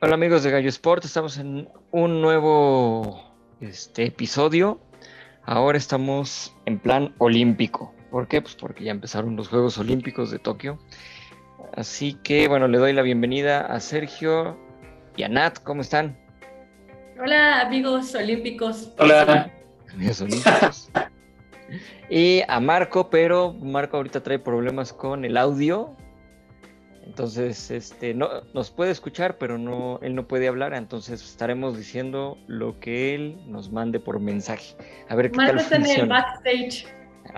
Hola amigos de Gallo Sport, estamos en un nuevo este, episodio. Ahora estamos en plan olímpico. ¿Por qué? Pues porque ya empezaron los Juegos Olímpicos de Tokio. Así que bueno, le doy la bienvenida a Sergio y a Nat. ¿Cómo están? Hola amigos olímpicos. Hola. Amigos olímpicos. y a Marco, pero Marco ahorita trae problemas con el audio. Entonces, este, no, nos puede escuchar, pero no, él no puede hablar, entonces estaremos diciendo lo que él nos mande por mensaje. A ver qué Marco tal está en el funciona. backstage.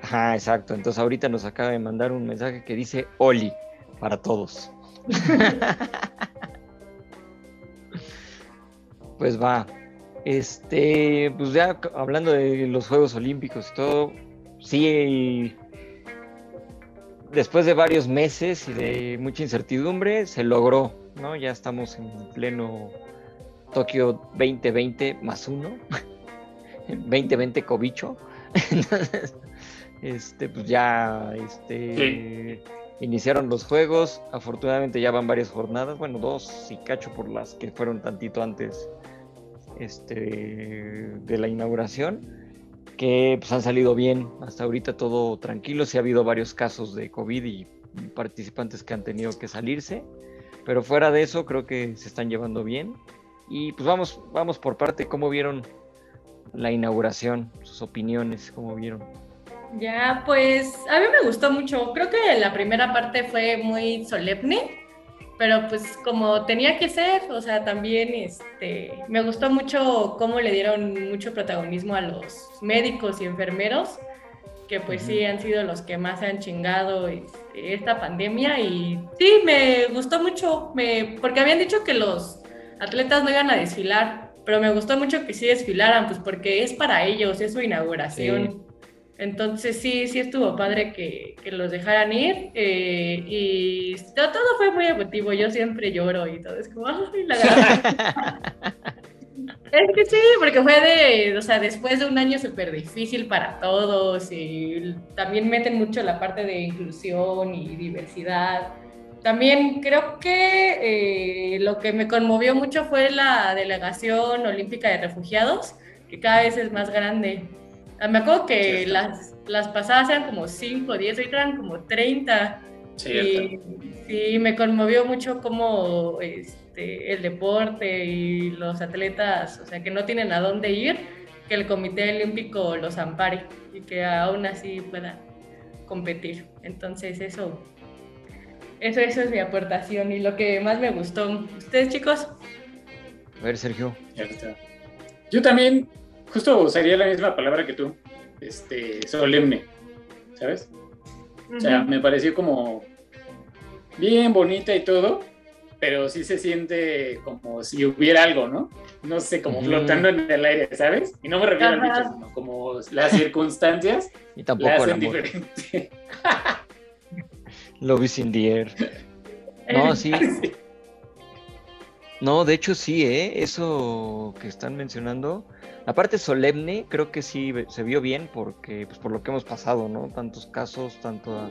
Ajá, exacto. Entonces ahorita nos acaba de mandar un mensaje que dice Oli para todos. pues va. Este, pues ya hablando de los Juegos Olímpicos y todo, sí, después de varios meses y de mucha incertidumbre, se logró, ¿no? Ya estamos en pleno Tokio 2020 más uno, 2020 cobicho. Entonces, este, pues ya, este, iniciaron los juegos. Afortunadamente ya van varias jornadas, bueno, dos y cacho por las que fueron tantito antes, este, de la inauguración, que pues han salido bien. Hasta ahorita todo tranquilo. Sí ha habido varios casos de COVID y participantes que han tenido que salirse, pero fuera de eso creo que se están llevando bien. Y pues vamos, vamos por parte. ¿Cómo vieron la inauguración? Sus opiniones, ¿cómo vieron? Ya, pues a mí me gustó mucho. Creo que la primera parte fue muy solemne, pero pues como tenía que ser, o sea, también este, me gustó mucho cómo le dieron mucho protagonismo a los médicos y enfermeros, que pues sí han sido los que más se han chingado este, esta pandemia. Y sí, me gustó mucho, me, porque habían dicho que los atletas no iban a desfilar, pero me gustó mucho que sí desfilaran, pues porque es para ellos, es su inauguración. Entonces sí, sí estuvo padre que, que los dejaran ir eh, y todo, todo fue muy emotivo, yo siempre lloro y todo, es como, ay, la verdad. Es que sí, porque fue de, o sea, después de un año súper difícil para todos y también meten mucho la parte de inclusión y diversidad. También creo que eh, lo que me conmovió mucho fue la delegación olímpica de refugiados, que cada vez es más grande. Ah, Me acuerdo que Cierto. las, las pasadas eran como 5, 10, ahorita eran como 30. Cierto. Y sí, me conmovió mucho como este, el deporte y los atletas, o sea, que no tienen a dónde ir, que el Comité Olímpico los ampare y que aún así puedan competir. Entonces, eso, eso, eso es mi aportación y lo que más me gustó. ¿Ustedes, chicos? A ver, Sergio. Ya está. Yo también, justo usaría la misma palabra que tú, este, solemne, ¿sabes? O sea, me pareció como bien bonita y todo, pero sí se siente como si hubiera algo, ¿no? No sé, como flotando en el aire, ¿sabes? Y no me refiero al Ajá. bicho, sino como las circunstancias Y la tampoco el hacen diferente. Love is in the air. No, sí. Sí. No, de hecho sí, ¿eh? Eso que están mencionando. La parte solemne creo que sí se vio bien porque, pues por lo que hemos pasado, ¿no? Tantos casos, tanto,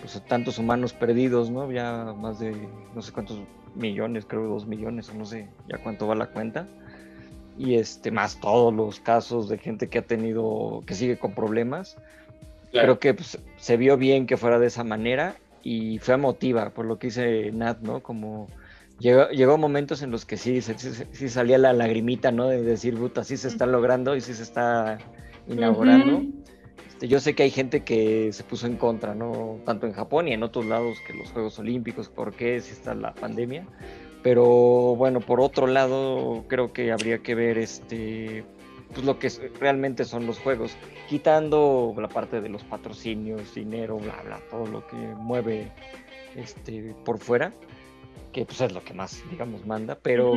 pues, tantos humanos perdidos, ¿no? Ya más de no sé cuántos millones, creo dos millones o no sé ya cuánto va la cuenta. Y este, más todos los casos de gente que ha tenido, que sigue con problemas. Claro. Creo que pues, se vio bien que fuera de esa manera y fue emotiva, por lo que dice Nat, ¿no? Como llegó, llegó momentos en los que sí, sí, sí salía la lagrimita, ¿no? De decir, puta, sí se está logrando y sí se está inaugurando. Ujú. Este, yo sé que hay gente que se puso en contra, ¿no? Tanto en Japón y en otros lados que los Juegos Olímpicos, ¿por qué? Si está la pandemia. Pero bueno, por otro lado, creo que habría que ver este pues lo que realmente son los juegos, quitando la parte de los patrocinios, dinero, bla bla, todo lo que mueve este por fuera, que pues es lo que más digamos manda, pero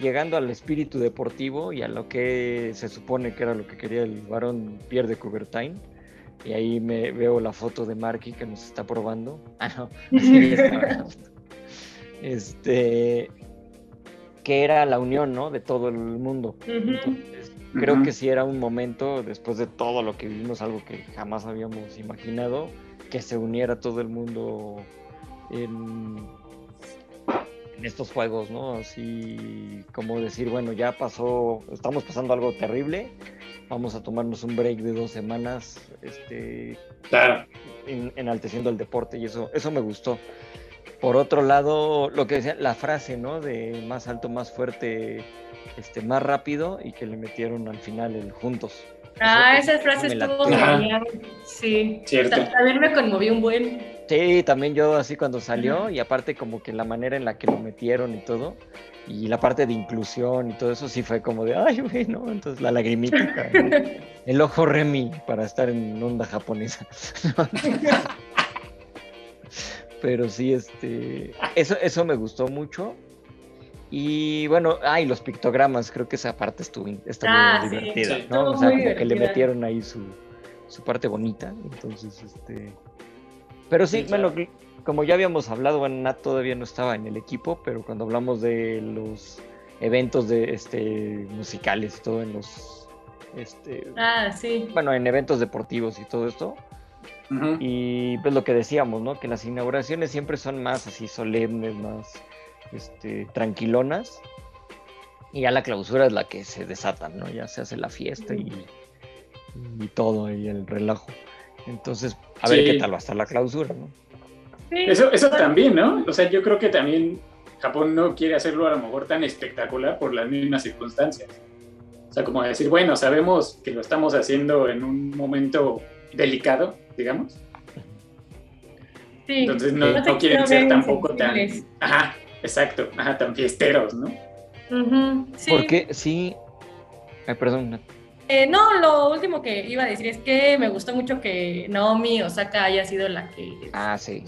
llegando al espíritu deportivo y a lo que se supone que era lo que quería el varón Pierre de Coubertin. Y ahí me veo la foto de Marky que nos está probando. Ah, no. así está. Este que era la unión, ¿no? De todo el mundo. Entonces, creo que sí era un momento, después de todo lo que vivimos, algo que jamás habíamos imaginado, que se uniera todo el mundo en, en estos juegos, ¿no? Así como decir, bueno, ya pasó, estamos pasando algo terrible, vamos a tomarnos un break de dos semanas, este, claro. enalteciendo el deporte y eso, eso me gustó. Por otro lado, lo que decía, la frase, ¿no? De más alto, más fuerte, este, más rápido y que le metieron al final el juntos. Ah, esa frase estuvo genial. Sí. Cierto. También me conmovió un buen. Sí, también yo así cuando salió y aparte como que la manera en la que lo metieron y todo y la parte de inclusión y todo eso sí fue como de, ay, güey, ¿no? Entonces la lagrimita, el ojo Remy para estar en onda japonesa. Pero sí, este, eso, eso me gustó mucho. Y bueno, ay, los pictogramas, creo que esa parte estuvo, estuvo ah, divertida, ¿no? O sea, como que le metieron ahí su, su parte bonita. Entonces, este. Pero sí, bueno, como ya habíamos hablado, bueno, Nat todavía no estaba en el equipo, pero cuando hablamos de los eventos de este musicales y todo en los este ah, sí. bueno, en eventos deportivos y todo esto. Y pues lo que decíamos, ¿no? Que las inauguraciones siempre son más así solemnes, más este, tranquilonas. Y ya la clausura es la que se desatan, ¿no? Ya se hace la fiesta y, y todo, y el relajo. Entonces, a ver qué tal va a estar la clausura, ¿no? Eso, eso también, ¿no? O sea, yo creo que también Japón no quiere hacerlo a lo mejor tan espectacular por las mismas circunstancias. O sea, como decir, bueno, sabemos que lo estamos haciendo en un momento delicado, digamos. Sí, Entonces no, no, quieren ser tampoco tan... Ajá, exacto, ajá, tan fiesteros, ¿no? sí. Porque sí... Ay, perdón, eh, no, lo último que iba a decir es que me gustó mucho que Naomi Osaka haya sido la que... Ah, sí.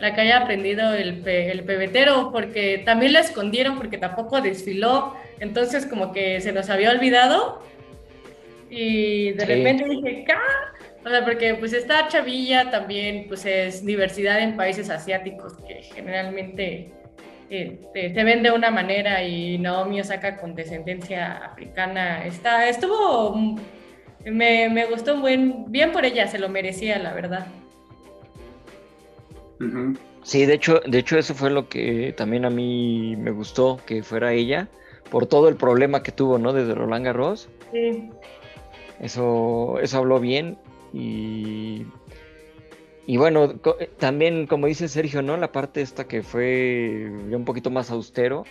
La que haya aprendido el, el pebetero, porque también la escondieron porque tampoco desfiló, entonces como que se nos había olvidado y de repente dije, ¡cá! O sea, porque pues esta chavilla también pues es diversidad en países asiáticos que generalmente este, se ven de una manera y Naomi Osaka con descendencia africana está, estuvo, me, me gustó buen, bien por ella, se lo merecía, la verdad. Sí, de hecho, de hecho eso fue lo que también a mí me gustó que fuera ella, por todo el problema que tuvo, ¿no? Desde Roland Garros. Sí. Eso, eso habló bien y y bueno, eh, también como dice Sergio, ¿no? La parte esta que fue un poquito más austero,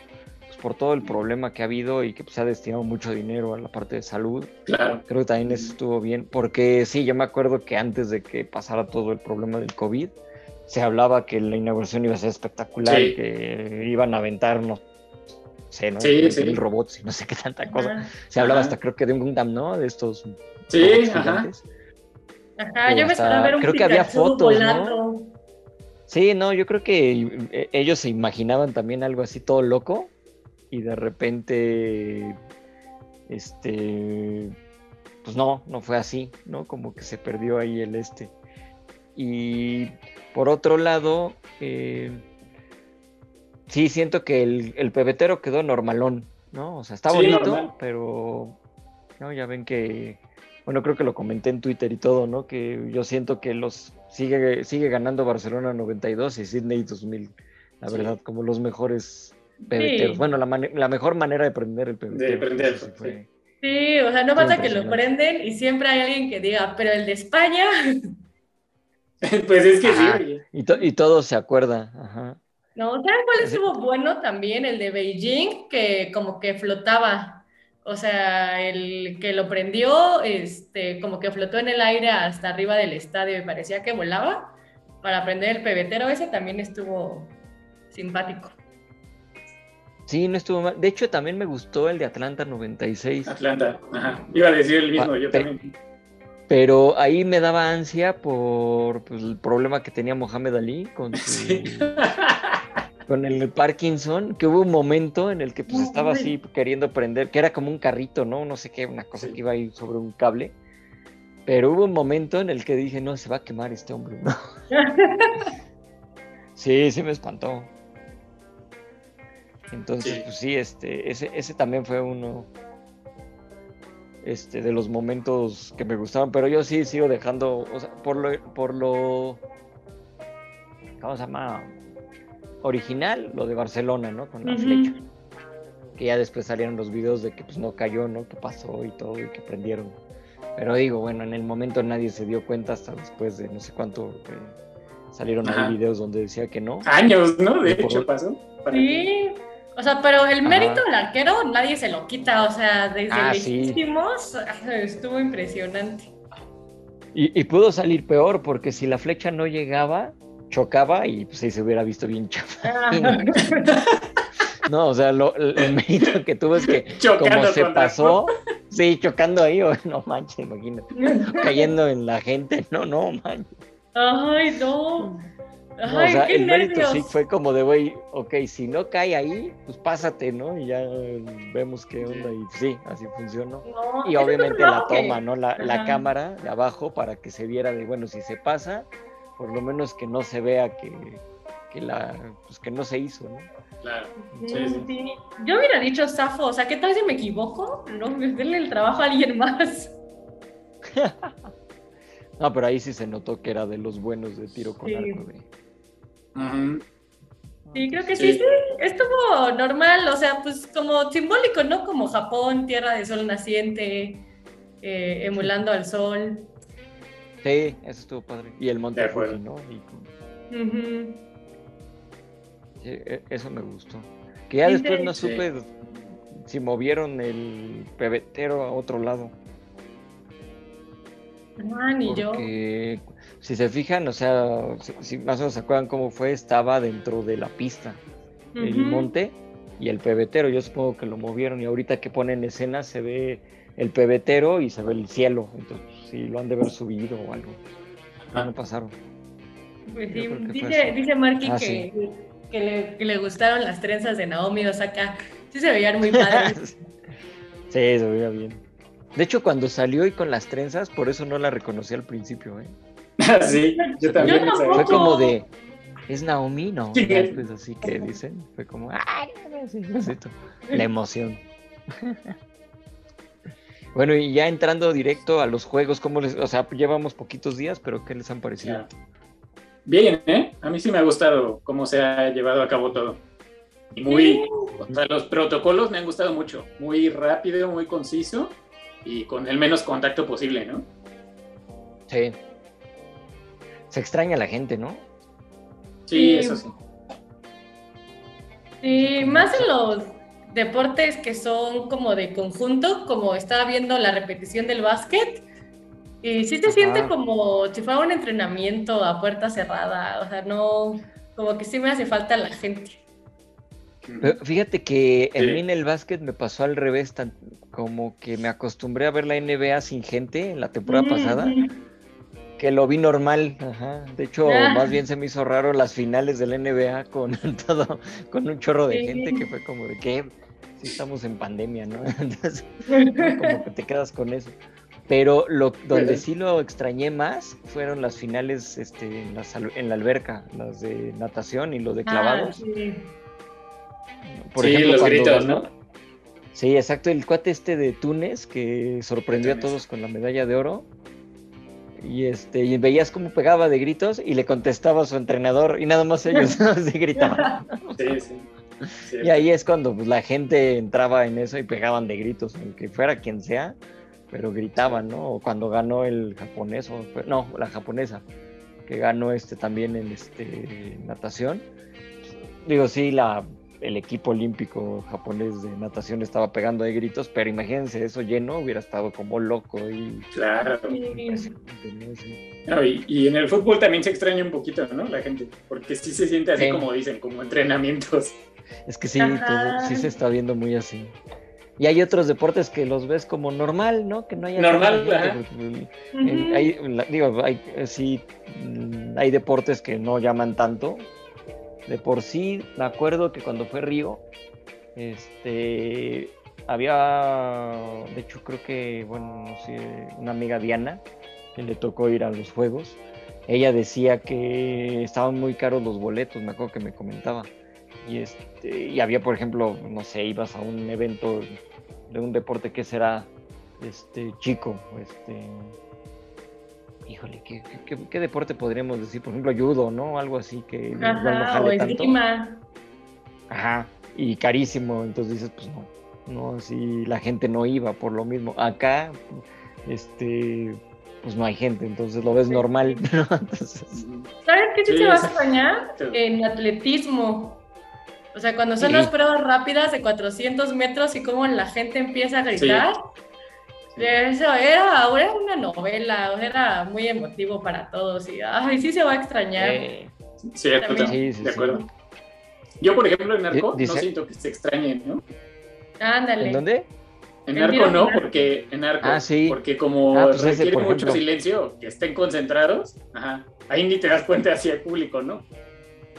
pues por todo el problema que ha habido y que pues, se ha destinado mucho dinero a la parte de salud. Claro. Creo que también estuvo bien, porque sí, yo me acuerdo que antes de que pasara todo el problema del COVID, se hablaba que la inauguración iba a ser espectacular, que iban a aventarnos sé, ¿no? Sí, sí. robots y no sé qué tanta cosa. Se hablaba hasta creo que de un Gundam, ¿no? De estos sí, ajá. Ajá, yo me esperaba ver un Creo que había fotos, ¿no? Sí, no, yo creo que eh, ellos se imaginaban también algo así todo loco y de repente, este, pues no, no fue así, ¿no? Como que se perdió ahí el este. Y por otro lado, eh, sí siento que el, el, pebetero quedó normalón, ¿no? O sea, está bonito, pero no, ya ven que bueno, creo que lo comenté en Twitter y todo, ¿no? Que yo siento que los sigue, sigue ganando Barcelona 92 y Sydney 2000, la verdad, como los mejores pebeteros. Bueno, la, la, mejor manera de prender el pebetero. De prender, sí. o sea, no pasa que lo prenden y siempre hay alguien que diga, pero el de España. pues es que sí. Y, y todo se acuerda, ajá. No, ¿saben cuál estuvo bueno también? El de Beijing, que como que flotaba. O sea, el que lo prendió, este, como que flotó en el aire hasta arriba del estadio y parecía que volaba para prender el pebetero. Ese también estuvo simpático. Sí, no estuvo mal. De hecho, también me gustó el de Atlanta 96. Atlanta, ajá. Iba a decir el mismo, yo también. Pero ahí me daba ansia por pues, el problema que tenía Mohamed Ali con su, con el Parkinson, que hubo un momento en el que pues estaba así queriendo prender, que era como un carrito, ¿no? No sé qué, una cosa que iba ahí sobre un cable. Pero hubo un momento en el que dije, no, se va a quemar este hombre, ¿no? sí, sí me espantó. Entonces, pues sí, este, ese, ese también fue uno este, de los momentos que me gustaban, pero yo sí sigo dejando, o sea, por lo, por lo, ¿cómo se llama? Original, lo de Barcelona, ¿no? Con la flecha. Que ya después salieron los videos de que pues no cayó, ¿no? Que pasó y todo y que prendieron. Pero digo, bueno, en el momento nadie se dio cuenta hasta después de no sé cuánto eh, salieron ahí videos donde decía que no. Años, ¿no? De hecho pasó. Sí. O sea, pero el mérito del arquero nadie se lo quita, o sea, desde ah, lejísimos estuvo impresionante. Y, pudo salir peor, porque si la flecha no llegaba, chocaba y pues ahí se hubiera visto bien chafa. No, o sea, el mérito que tuvo es que como se pasó, sí, chocando ahí, no manches, imagínate, cayendo en la gente, no, no manches. Ay, no o sea, el mérito sí fue como de, güey, ok, si no cae ahí, pues pásate, ¿no? Y ya vemos qué onda. Y sí, así funcionó. y obviamente la toma, ¿no? La, la, cámara de abajo para que se viera de, bueno, si se pasa, por lo menos que no se vea que, que la, pues que no se hizo, ¿no? Claro. Sí, Yo hubiera dicho Safo, o sea, ¿qué tal si me equivoco? No, denle el trabajo a alguien más. no, pero ahí sí se notó que era de los buenos de tiro con arco de Sí, creo que sí. sí, estuvo normal, o sea, pues como simbólico, ¿no? Como Japón, tierra de sol naciente, eh, emulando al sol. Sí, eso estuvo padre. Y el Monte Fuji, ¿no? E, eso me gustó. Que ya después no supe si movieron el pebetero a otro lado. Ah, ni yo si se fijan, o sea, si, más o menos se acuerdan cómo fue, estaba dentro de la pista, el monte y el pebetero. Yo supongo que lo movieron y ahorita que ponen escena se ve el pebetero y se ve el cielo. Entonces, si lo han de haber subido o algo. Ah, no pasaron. Pues sí, dice, dice Marky ah, que, que, le, gustaron las trenzas de Naomi Osaka. Sí se veían muy padres. sí, se veía bien. De hecho, cuando salió y con las trenzas, por eso no la reconocí al principio, ¿eh? sí, yo también. fue como de, ¿es Naomi? No, pues así que dicen, fue como, ¡ay! La emoción. bueno, y ya entrando directo a los juegos, ¿cómo les, o sea, llevamos poquitos días, pero ¿qué les han parecido? Bien, ¿eh? A mí sí me ha gustado cómo se ha llevado a cabo todo. Y muy, o sea, los protocolos me han gustado mucho. Muy rápido, muy conciso y con el menos contacto posible, ¿no? Sí, se extraña a la gente, ¿no? Sí, eso sí. Sí, más en los deportes que son como de conjunto, como estaba viendo la repetición del básquet, y sí se siente como si fuera un entrenamiento a puerta cerrada, o sea, no, como que sí me hace falta la gente. fíjate que en mí en el básquet me pasó al revés, tan, como que me acostumbré a ver la NBA sin gente en la temporada pasada que lo vi normal, ajá. De hecho, ah. más bien se me hizo raro las finales del NBA con todo, con un chorro de gente que fue como de que si estamos en pandemia, ¿no? Entonces, como que te quedas con eso. Pero lo, donde sí lo extrañé más fueron las finales este, en, la, alberca, las de natación y lo de ah, clavados. sí. Por ejemplo, los gritos, ¿no? Sí, exacto, el cuate este de Túnez que sorprendió a todos con la medalla de oro y este y veías cómo pegaba de gritos y le contestaba a su entrenador y nada más ellos se gritaban. Sí, sí. Y ahí es cuando pues, la gente entraba en eso y pegaban de gritos, aunque fuera quien sea, pero gritaban, ¿no? O cuando ganó el japonés, o, no, la japonesa, que ganó este también en este natación. Digo, sí, la el equipo olímpico japonés de natación estaba pegando de gritos, pero imagínense eso lleno, hubiera estado como loco y... Claro. y, en el fútbol también se extraña un poquito, ¿no? La gente, porque sí se siente así como dicen, como entrenamientos. Es que sí, sí se está viendo muy así. Y hay otros deportes que los ves como normal, ¿no? Que no haya normal. hay, digo, hay, sí, mm, hay deportes que no llaman tanto, de por sí, me acuerdo que cuando fue Río, este, había, de hecho creo que, bueno, no sé, una amiga Diana, que le tocó ir a los juegos, ella decía que estaban muy caros los boletos, me acuerdo que me comentaba. Y, este, y había, por ejemplo, no sé, ibas a un evento de un deporte que será este, chico, este, híjole, ¿qué, deporte podríamos decir? Por ejemplo, judo, ¿no? Algo así que Ajá, o esgrima. Ajá, y carísimo, entonces dices, pues no, no, si la gente no iba por lo mismo. Acá, este, pues no hay gente, entonces lo ves normal, ¿Sabes qué sí, se va a extrañar? En atletismo. O sea, cuando son las pruebas rápidas de 400 metros y cómo la gente empieza a gritar. Eso era, ahora una novela, era muy emotivo para todos y ay, sí se va a extrañar. sí, de acuerdo. Yo, por ejemplo, en Narco no siento que se extrañe, ¿no? Ándale. ¿En dónde? En Arco no, porque en Arco, ah, porque como ah, pues requiere mucho silencio, que estén concentrados, ajá, ahí ni te das cuenta hacia el público, ¿no?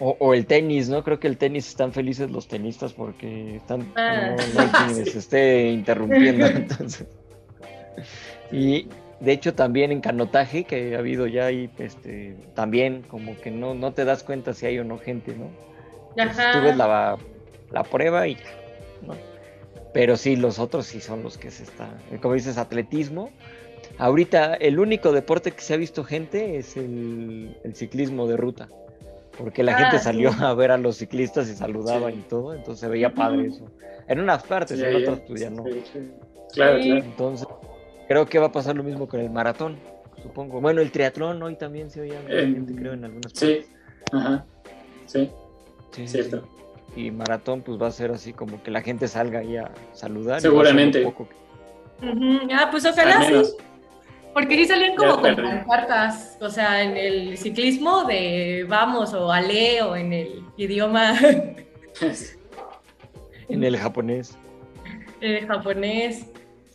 O, el tenis, ¿no? Creo que el tenis están felices los tenistas porque están ah. no, hay les esté interrumpiendo. entonces. Y de hecho también en canotaje, que ha habido ya ahí, este, también como que no, no te das cuenta si hay o no gente, ¿no? Ajá. tú ves la, la prueba y ¿no? Pero sí, los otros sí son los que se está, como dices, atletismo. Ahorita el único deporte que se ha visto gente es el, ciclismo de ruta, porque la gente ah, salió a ver a los ciclistas y saludaban y todo, entonces se veía padre eso. En unas partes, en otras pues ya no. Claro, claro. Entonces, creo que va a pasar lo mismo con el maratón, supongo. Bueno, el triatlón hoy también se oía gente, creo, en algunas partes. Sí, ajá, sí, sí cierto y maratón pues va a ser así como que la gente salga ahí a saludar. Seguramente. Ah, pues ojalá sí. Porque sí salían como con cartas, o sea, en el ciclismo de vamos o ale o en el idioma. en el japonés. En el japonés,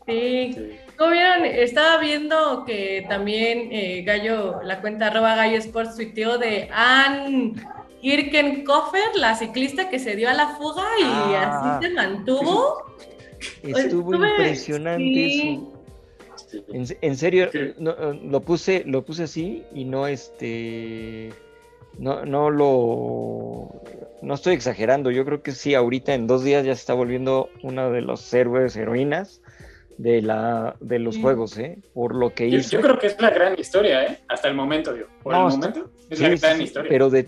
sí. ¿Cómo vieron? Estaba viendo que también eh, Gallo, la cuenta arroba Gallo Sports tuiteó de Ann Kirken Koffer, la ciclista que se dio a la fuga y ah. así se mantuvo. Estuvo impresionante eso. En, serio, lo puse, lo puse así y no este no, no lo no estoy exagerando. Yo creo que sí, ahorita en dos días ya se está volviendo una de los héroes, heroínas de la de los juegos, ¿eh? Por lo que hizo. Yo creo que es la gran historia, ¿eh? Hasta el momento, digo. Por el momento es la gran historia. Pero de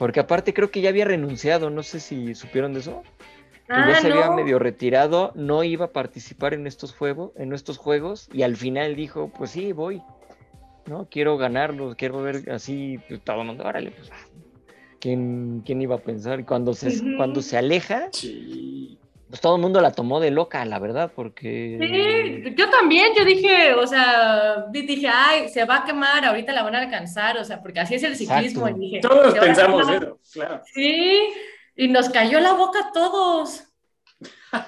porque aparte creo que ya había renunciado, no sé si supieron de eso. Que ya ah, se había medio retirado, no iba a participar en estos juegos, en estos juegos, y al final dijo, pues sí, voy. ¿No? Quiero ganarlos, quiero ver así, pues, todo el mundo, órale, pues ¿quién, quién iba a pensar? Y cuando se, cuando se aleja, sí pues todo el mundo la tomó de loca, la verdad, porque... Sí, yo también, yo dije, o sea, dije, ay, se va a quemar, ahorita la van a alcanzar, o sea, porque así es el ciclismo. Y dije, todos pensamos eso, claro. Sí, y nos cayó la boca a todos.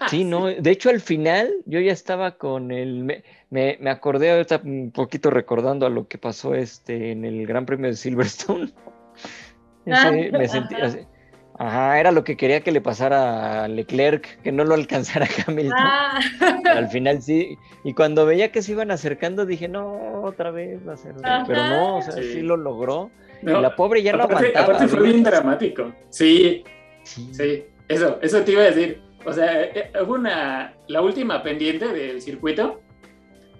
Sí, no, de hecho al final yo ya estaba con el, me, me, acordé ahorita un poquito recordando a lo que pasó este en el Gran Premio de Silverstone. Ah, me sentí, así, Ajá, era lo que quería que le pasara a Leclerc, que no lo alcanzara Hamilton. Ah. Al final sí. Y cuando veía que se iban acercando, dije, no, otra vez va a ser. Pero no, o sea, sí, lo logró. y la pobre ya lo aguantaba. Aparte fue bien dramático. Sí, sí, Eso, eso te iba a decir. O sea, eh, eh, hubo una. La última pendiente del circuito,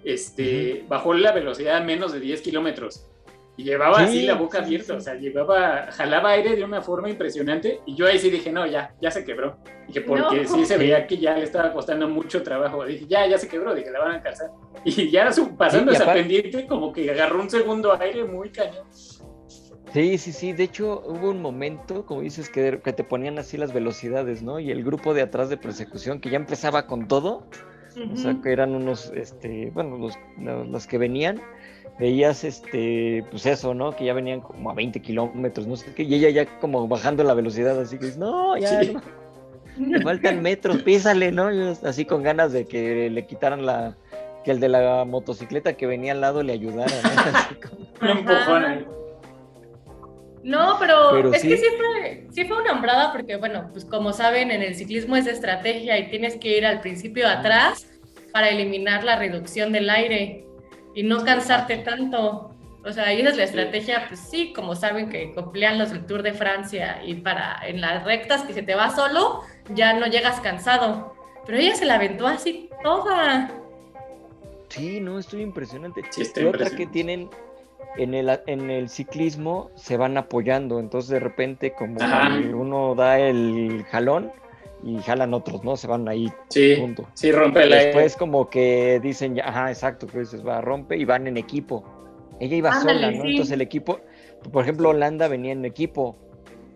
este, bajó la velocidad a menos de 10 kilómetros. Y llevaba así la boca abierta, o sea, llevaba, jalaba aire de una forma impresionante. Y yo ahí sí dije, no, ya, ya se quebró. Dije, porque sí se veía que ya le estaba costando mucho trabajo. Dije, ya, ya se quebró, dije, la van a alcanzar. Y ya pasando esa pendiente, como que agarró un segundo aire muy cañón. Sí, sí, sí. De hecho, hubo un momento, como dices, que, que te ponían así las velocidades, ¿no? Y el grupo de atrás de persecución, que ya empezaba con todo. O sea, que eran unos, este, bueno, los, los que venían veías este, pues eso, ¿no? Que ya venían como a 20 kilómetros, no sé qué, y ella ya como bajando la velocidad, así que dices, no, ya, me faltan metros, písale, ¿no? así con ganas de que le quitaran la, que el de la motocicleta que venía al lado le ayudara, ¿no? No, pero, es que sí fue, sí fue una hombrada porque, bueno, pues como saben, en el ciclismo es estrategia y tienes que ir al principio atrás para eliminar la reducción del aire y no cansarte tanto. O sea, esa es la estrategia, pues sí, como saben que emplean los del Tour de Francia y para en las rectas que se te va solo, ya no llegas cansado. Pero ella se la aventó así toda. Sí, no, estoy impresionante. Sí, está y otra que tienen en el, en el ciclismo se van apoyando, entonces de repente como uno da el jalón y jalan otros, ¿no? Se van ahí Sí, junto. sí, rompe la Después como que dicen, ya, ajá, exacto, que dices, va, rompe y van en equipo. Ella iba Ándale, sola, ¿no? sí. Entonces el equipo, por ejemplo, Holanda venía en equipo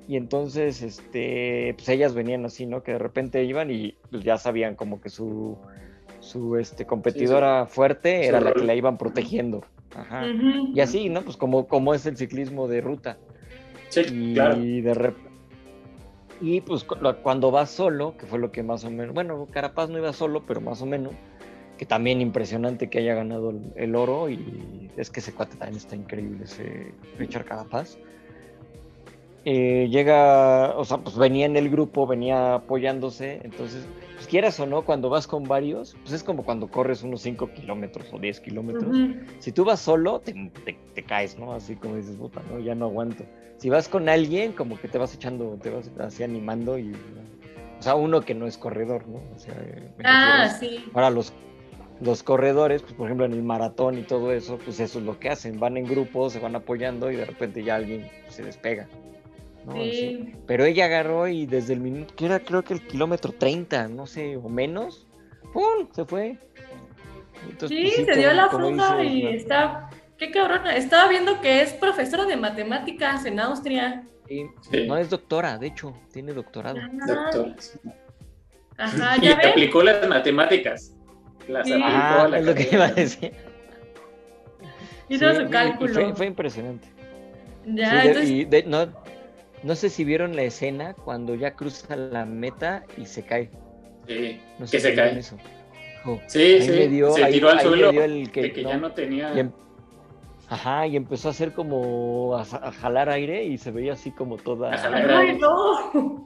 y entonces, este, pues ellas venían así, ¿no? Que de repente iban y pues, ya sabían como que su, su este, competidora fuerte era la que la iban protegiendo. Ajá. Y así, ¿no? Pues como, como es el ciclismo de ruta. Sí, Y claro. de rep- Y pues cuando vas solo, que fue lo que más o menos, bueno, Carapaz no iba solo, pero más o menos, que también impresionante que haya ganado el, el oro y es que ese cuate también está increíble, ese Richard Carapaz. Eh, llega, o sea, pues venía en el grupo, venía apoyándose, entonces, pues quieras o no, cuando vas con varios, pues es como cuando corres unos 5 kilómetros o 10 kilómetros. Si tú vas solo, te, te- te caes, ¿no? Así como dices, puta, ¿no? Ya no aguanto. Si vas con alguien, como que te vas echando, te vas así animando y... O sea, uno que no es corredor, ¿no? O sea, eh, Ah, sí. Ahora los, los corredores, pues por ejemplo en el maratón y todo eso, pues eso es lo que hacen. Van en grupos, se van apoyando y de repente ya alguien se despega. ¿No? Así. Sí. Pero ella agarró y desde el minuto, que era creo que el kilómetro 30, no sé, o menos, ¡pum! Se fue. Entonces, Sí, pues, se como- dio la dices, y ¿no? está. Qué cabrona. Estaba viendo que es profesora de matemáticas en Austria. Sí, Sí. No es doctora, de hecho, tiene doctorado. Ajá, Doctoras. Ajá, y ya ves. aplicó las matemáticas. Las Sí. aplicó Ah, a la es lo que iba a decir. Hizo Sí, su cálculo. Fue, fue impresionante. Ya, Sí, de- entonces. y de- no, no sé si vieron la escena cuando ya cruza la meta y se cae. Sí, No sé que si se cae. eso. Sí, sí. le dio- se ahí- tiró al suelo dio el que de que ya no- tenía. y em- Ajá, y empezó a hacer como a, a jalar aire y se veía así como toda. A jalar. ¡Ay, no!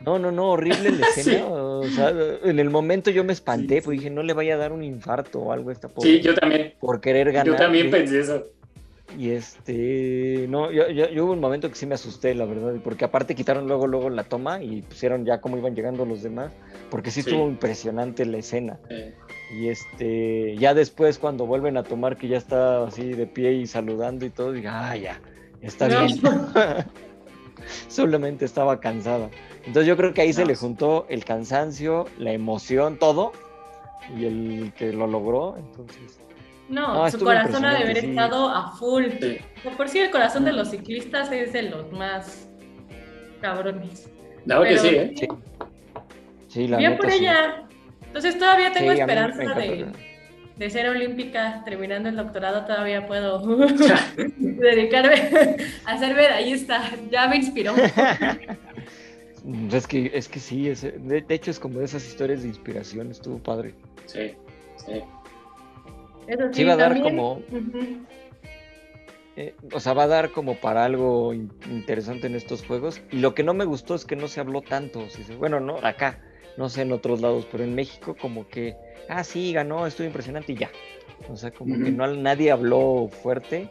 No, no, no, horrible la escena. Sí. O sea, en el momento yo me espanté, Sí, sí. porque dije, no le vaya a dar un infarto o algo a esta pobre Sí, yo también. por querer ganar. Yo también ¿sí? pensé eso. Y este, no, yo, yo, yo hubo un momento que sí me asusté, la verdad, porque aparte quitaron luego, luego la toma y pusieron ya cómo iban llegando los demás, porque sí Sí. estuvo impresionante la escena. Y este, ya después cuando vuelven a tomar, que ya está así de pie y saludando y todo, digo, ah, ya, está No. bien. Solamente estaba cansada. Entonces yo creo que ahí se le juntó el cansancio, la emoción, todo, y el que lo logró, entonces. No, No, su corazón ha de haber sí. estado a full. sí. Por sí, el corazón de los ciclistas es de los más cabrones. No, que sí, ¿eh? Sí. Sí, la Bien neta, por sí. ella. Entonces todavía tengo esperanza de, ser olímpica. Terminando el doctorado todavía puedo dedicarme a ser medallista. Ya me inspiró. Es que, es que sí, es- de, de hecho es como de esas historias de inspiración, estuvo padre. Sí, sí. Eso Sí, va a dar también. como-. Eh, o sea, va a dar como para algo in- interesante en estos juegos. Y lo que no me gustó es que no se habló tanto. Bueno, no, acá, no sé en otros lados, pero en México como que, ah, sí, ganó, estuvo impresionante y ya. O sea, como que no, nadie habló fuerte.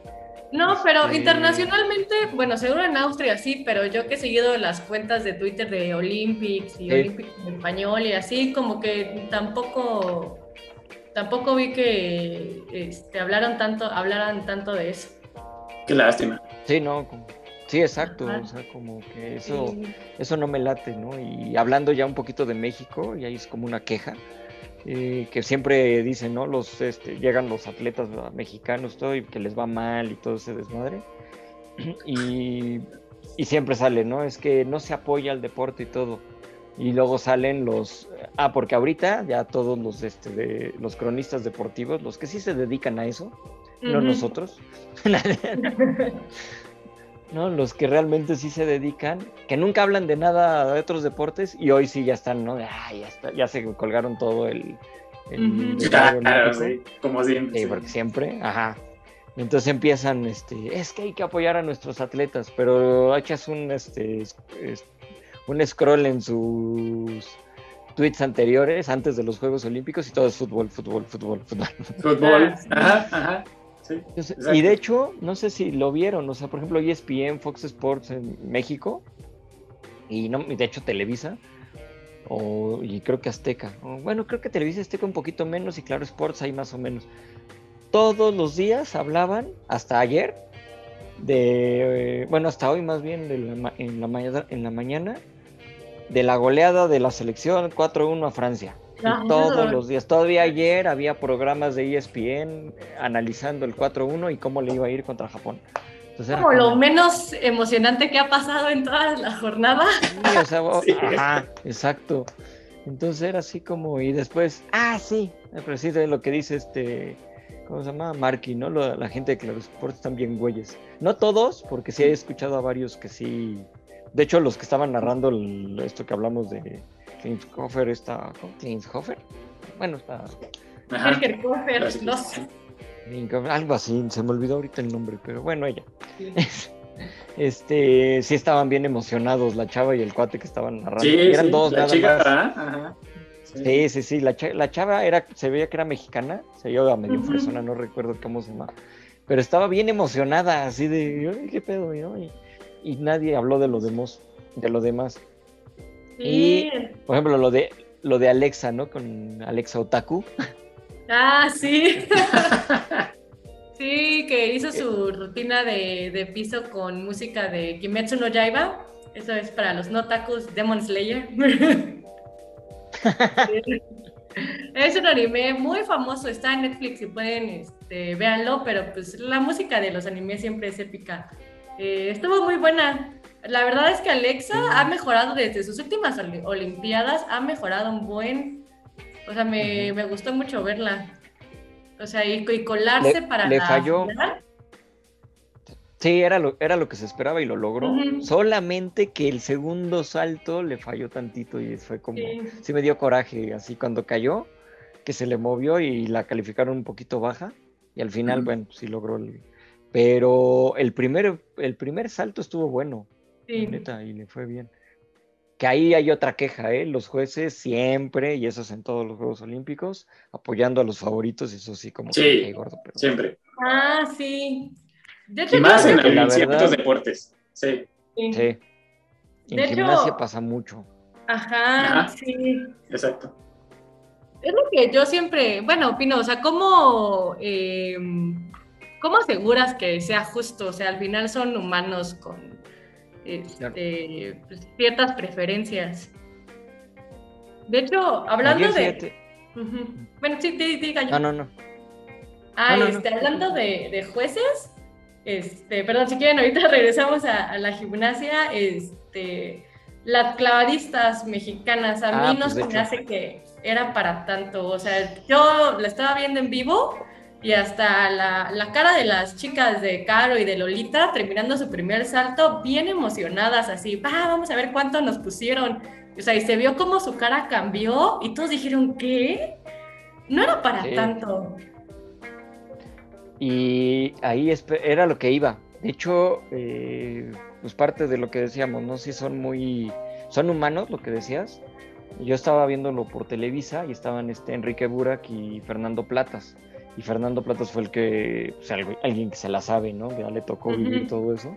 No, pero Este- internacionalmente, bueno, seguro en Austria sí, pero yo que he seguido las cuentas de Twitter de Olympics y Sí. Olympics en español y así, como que tampoco, tampoco vi que este, hablaron tanto, hablaran tanto de eso. Qué lástima. Sí, no, como- sí, exacto. Ajá. O sea, como que eso... Sí. eso no me late, ¿no? Y hablando ya un poquito de México, y ahí es como una queja, eh, que siempre dicen, ¿no? Los, este, llegan los atletas mexicanos, todo, y que les va mal y todo ese desmadre. Y, y siempre sale, ¿no? Es que no se apoya al deporte y todo. Y luego salen los... Ah, porque ahorita ya todos los, este, de, los cronistas deportivos, los que sí se dedican a eso, no Ujú. nosotros. ¿no? Los que realmente sí se dedican, que nunca hablan de nada de otros deportes y hoy sí ya están, ¿no? "Ah, ya, está, ya se colgaron todo el... el Ujú. medallero Claro, olímpico". sí. Como siempre. Sí, sí. porque siempre, ajá. Entonces empiezan, este, es que hay que apoyar a nuestros atletas, pero echas un, este, es- es- un scroll en sus tweets anteriores, antes de los Juegos Olímpicos, y todo es fútbol, fútbol, fútbol, fútbol. Fútbol. Ah. Ajá, ajá. Sí. Entonces, y de hecho, no sé si lo vieron, o sea, por ejemplo, ESPN, Fox Sports en México, y no, y de hecho Televisa, o, y creo que Azteca. bueno, creo que Televisa Azteca un poquito menos y Claro Sports ahí más o menos. Todos los días hablaban, hasta ayer, de, bueno, hasta hoy más bien en, la, en la mañana, de la goleada de la selección 4-1 a Francia. todos los días. Todavía ayer había programas de ESPN analizando el 4-1 y cómo le iba a ir contra Japón. como, lo menos emocionante que ha pasado en toda la jornada. Sí, o sea, ajá, exacto. Entonces era así como, y después, ah, sí, el lo que dice este, ¿cómo se llama? Marky, ¿no? la gente de Claro Sports están bien güeyes. No todos, porque sí he escuchado a varios que sí de hecho, los que estaban narrando esto que hablamos de Klinshofer, está. ¿Klinshofer? Bueno, está. Algo así, se me olvidó ahorita el nombre, pero bueno, ella. este, sí estaban bien emocionados la chava y el cuate que estaban narrando. Sí, Eran dos la chica, Sí. sí, sí, la, chava era, se veía que era mexicana, se veía medio uh no recuerdo cómo se llama, pero estaba bien emocionada, así de, ¿qué pedo? Y, y nadie habló de lo demás. De lo demás. Y, por ejemplo, lo de, lo de Alexa, ¿no? Con Alexa Otaku. Ah, sí. sí, que hizo su rutina de, piso con música de Kimetsu no Yaiba. Eso es para los no otakus, Demon Slayer. es un anime muy famoso, está en Netflix y pueden, este, véanlo, pero pues la música de los animes siempre es épica. Eh, estuvo muy buena. La verdad es que Alexa ha mejorado desde sus últimas Olimpiadas, ha mejorado un buen. O sea, me, gustó mucho verla. O sea, y, colarse para le falló. Sí, era lo, era lo que se esperaba y lo logró. Solamente que el segundo salto le falló tantito y fue como. Sí. me dio coraje, así cuando cayó, que se le movió y la calificaron un poquito baja. Y al final, bueno, sí logró el, pero el primer, el primer salto estuvo bueno. Sí. Neta, y le fue bien. Que ahí hay otra queja, ¿eh? Los jueces siempre, y eso es en todos los Juegos Olímpicos, apoyando a los favoritos, eso sí, como sí, gordo. Siempre. Ah, sí. y más en, ciertos deportes. Sí. Sí. En gimnasia pasa mucho. Ajá, sí. Exacto. Es lo que yo siempre, bueno, opino, o sea, cómo eh, ¿Cómo aseguras que sea justo? O sea, al final son humanos con este, pues, ciertas preferencias. De hecho, hablando de... Bueno, sí, diga yo. No, no, no. Ah, este, hablando de, jueces, este, perdón, si quieren, ahorita regresamos a, la gimnasia. Este, las clavadistas mexicanas, a mí ah, no pues, se me hace que era para tanto. O sea, yo la estaba viendo en vivo y hasta la, cara de las chicas de Caro y de Lolita terminando su primer salto, bien emocionadas, así, va, vamos a ver cuánto nos pusieron. O sea, y se vio como su cara cambió y todos dijeron, ¿qué? No era para tanto. Y ahí era lo que iba. De hecho, eh, pues parte de lo que decíamos, ¿no? Si son muy, son humanos, lo que decías. Yo estaba viéndolo por Televisa y estaban este Enrique Burak y Fernando Platas y Fernando Platas fue el que, o sea, alguien que se la sabe, ¿no? Que ya le tocó vivir todo eso.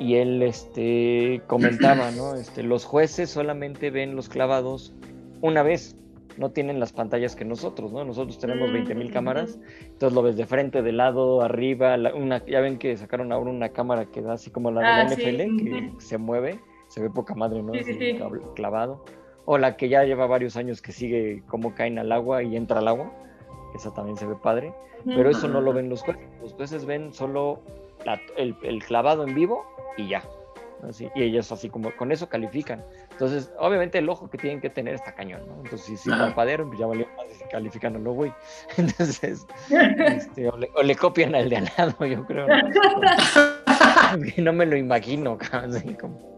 Y él este, comentaba, ¿no? Este, los jueces solamente ven los clavados una vez, no tienen las pantallas que nosotros, ¿no? Nosotros tenemos 20.000 cámaras, entonces lo ves de frente, de lado, arriba, una, ya ven que sacaron ahora una cámara que da así como la de la ah, NFL, que se mueve, se ve poca madre, ¿no? Sí, clavado. O la que ya lleva varios años que sigue cómo caen al agua y entra al agua esa también se ve padre, pero eso no lo ven los jueces, los jueces ven solo el, clavado en vivo y ya, así, y ellos así como con eso califican. Entonces, obviamente el ojo que tienen que tener está cañón, ¿no? Entonces, si, si padero, pues ya valió más si califican o no, güey. Entonces, este, o, le, copian al de al lado, yo creo. ¿no? me lo imagino, así como.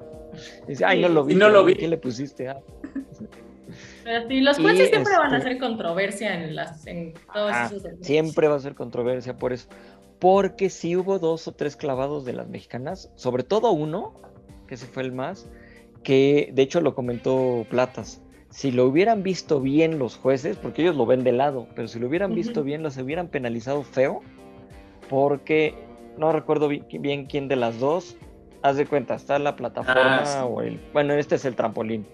Dice, ay, no lo vi. no lo vi. ¿Qué le pusiste? Ah. Sí, los jueces siempre van a hacer controversia en, las, en todos esos Siempre va a ser controversia por eso. Porque sí hubo dos o tres clavados de las mexicanas, sobre todo uno, que ese fue el más, que de hecho lo comentó Platas. Si lo hubieran visto bien los jueces, porque ellos lo ven de lado, pero si lo hubieran visto bien, los hubieran penalizado feo, porque no recuerdo bien, quién de las dos. Haz de cuenta, está la plataforma ah, o el. Bueno, este es el trampolín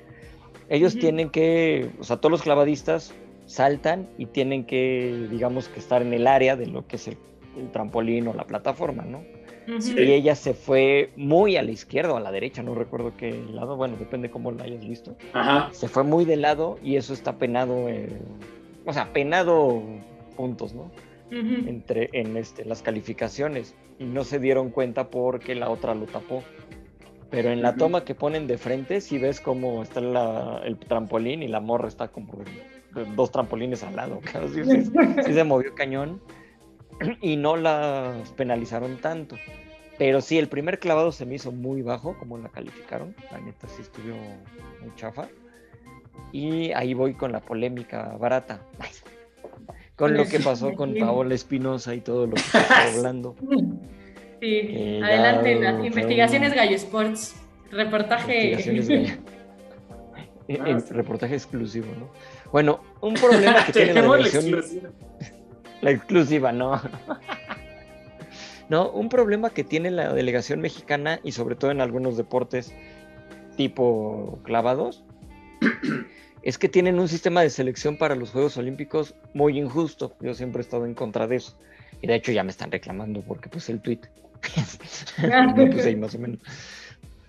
Ellos tienen que, o sea, todos los clavadistas saltan y tienen que, digamos, que estar en el área de lo que es el, trampolín o la plataforma, ¿no? Y ella se fue muy a la izquierda o a la derecha, no recuerdo qué lado, bueno, depende cómo la hayas visto. Se fue muy de lado y eso está penado, o sea, penado puntos, ¿no? Entre, en este, las calificaciones y no se dieron cuenta porque la otra lo tapó. Pero en la toma que ponen de frente, si ves cómo está el trampolín y la morra está como dos trampolines al lado. Claro, sí, se movió cañón y no la penalizaron tanto. Pero sí, el primer clavado se me hizo muy bajo, como la calificaron. La neta sí estuvo muy chafa. Y ahí voy con la polémica barata. Con lo que pasó con Paola Espinosa y todo lo que está hablando. Sí, adelante, las investigaciones Gallo Sports. Reportaje. Ah, reportaje exclusivo, ¿no? Bueno, un problema que tiene la delegación. La exclusiva, no. no, un problema que tiene la delegación mexicana y sobre todo en algunos deportes tipo clavados es que tienen un sistema de selección para los Juegos Olímpicos muy injusto. Yo siempre he estado en contra de eso. Y de hecho ya me están reclamando porque puse el tweet. puse ahí más o menos.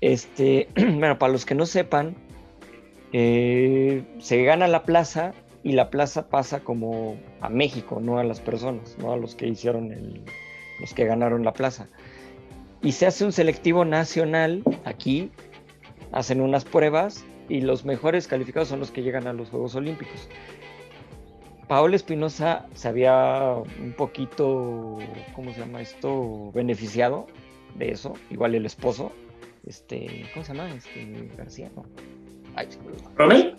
Este, bueno, para los que no sepan, eh, se gana la plaza y la plaza pasa como a México, no a las personas, no a los que hicieron el, los que ganaron la plaza. Y se hace un selectivo nacional aquí, hacen unas pruebas y los mejores calificados son los que llegan a los Juegos Olímpicos. Paola Espinosa se había un poquito, ¿cómo se llama esto? Beneficiado de eso, igual el esposo, este, ¿cómo se llama? Este, García, ¿no? ¿Romel?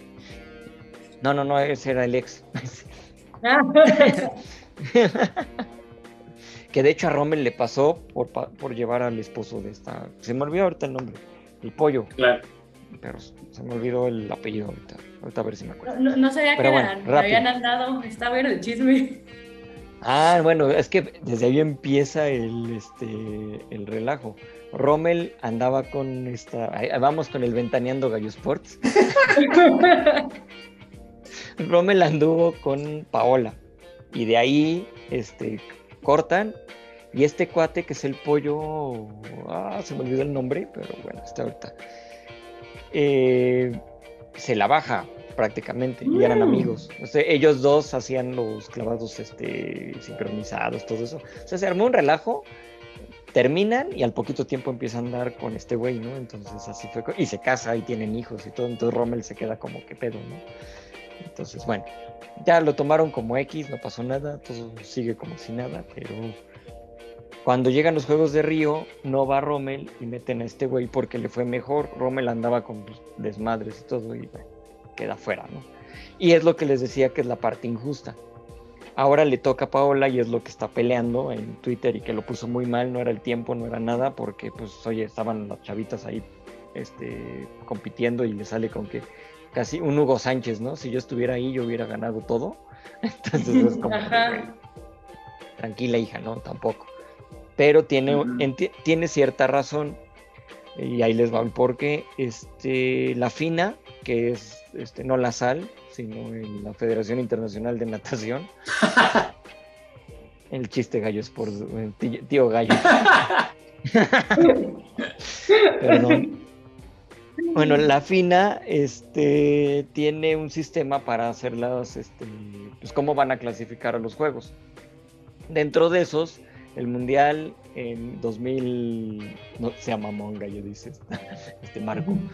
No, no, no, ese era el ex. que de hecho a Rommel le pasó por, por llevar al esposo de esta. Se me olvidó ahorita el nombre. El pollo. Claro. Pero se me olvidó el apellido ahorita. Ahorita a ver si me acuerdo. No, no sabía que eran. habían andado. Está bueno el chisme. Ah, bueno, es que desde ahí empieza el, este, el relajo. Rommel andaba con esta. Vamos con el Ventaneando Gallo Sports. Rommel anduvo con Paola. Y de ahí este, cortan. Y este cuate que es el pollo. Ah, se me olvidó el nombre, pero bueno, está ahorita. Eh, se la baja prácticamente y eran mm. amigos. ellos dos hacían los clavados este, sincronizados, todo eso. O sea, se armó un relajo terminan y al poquito tiempo empieza a andar con este güey, ¿no? Entonces así fue. Y se casa y tienen hijos y todo. Entonces Rommel se queda como que pedo, ¿no? Entonces, bueno, ya lo tomaron como X, no pasó nada, todo sigue como si nada, pero cuando llegan los Juegos de Río, no va Rommel y meten a este güey porque le fue mejor. Rommel andaba con desmadres y todo y queda fuera, ¿no? Y es lo que les decía que es la parte injusta Ahora le toca a Paola y es lo que está peleando en Twitter y que lo puso muy mal, no era el tiempo, no era nada, porque pues oye, estaban las chavitas ahí este, compitiendo y le sale con que casi un Hugo Sánchez, ¿no? Si yo estuviera ahí yo hubiera ganado todo. Entonces es como, tranquila hija, ¿no? Tampoco. Pero tiene, tiene cierta razón y ahí les va el porqué. Este, la FINA, que es este, no la sal, sino en la Federación Internacional de Natación. El chiste gallo es por tío gallo. Perdón. Bueno, la FINA este, tiene un sistema para hacer las, este, pues cómo van a clasificar a los juegos. Dentro de esos, el Mundial en 2000, no se llama Monga, yo dice este Marco.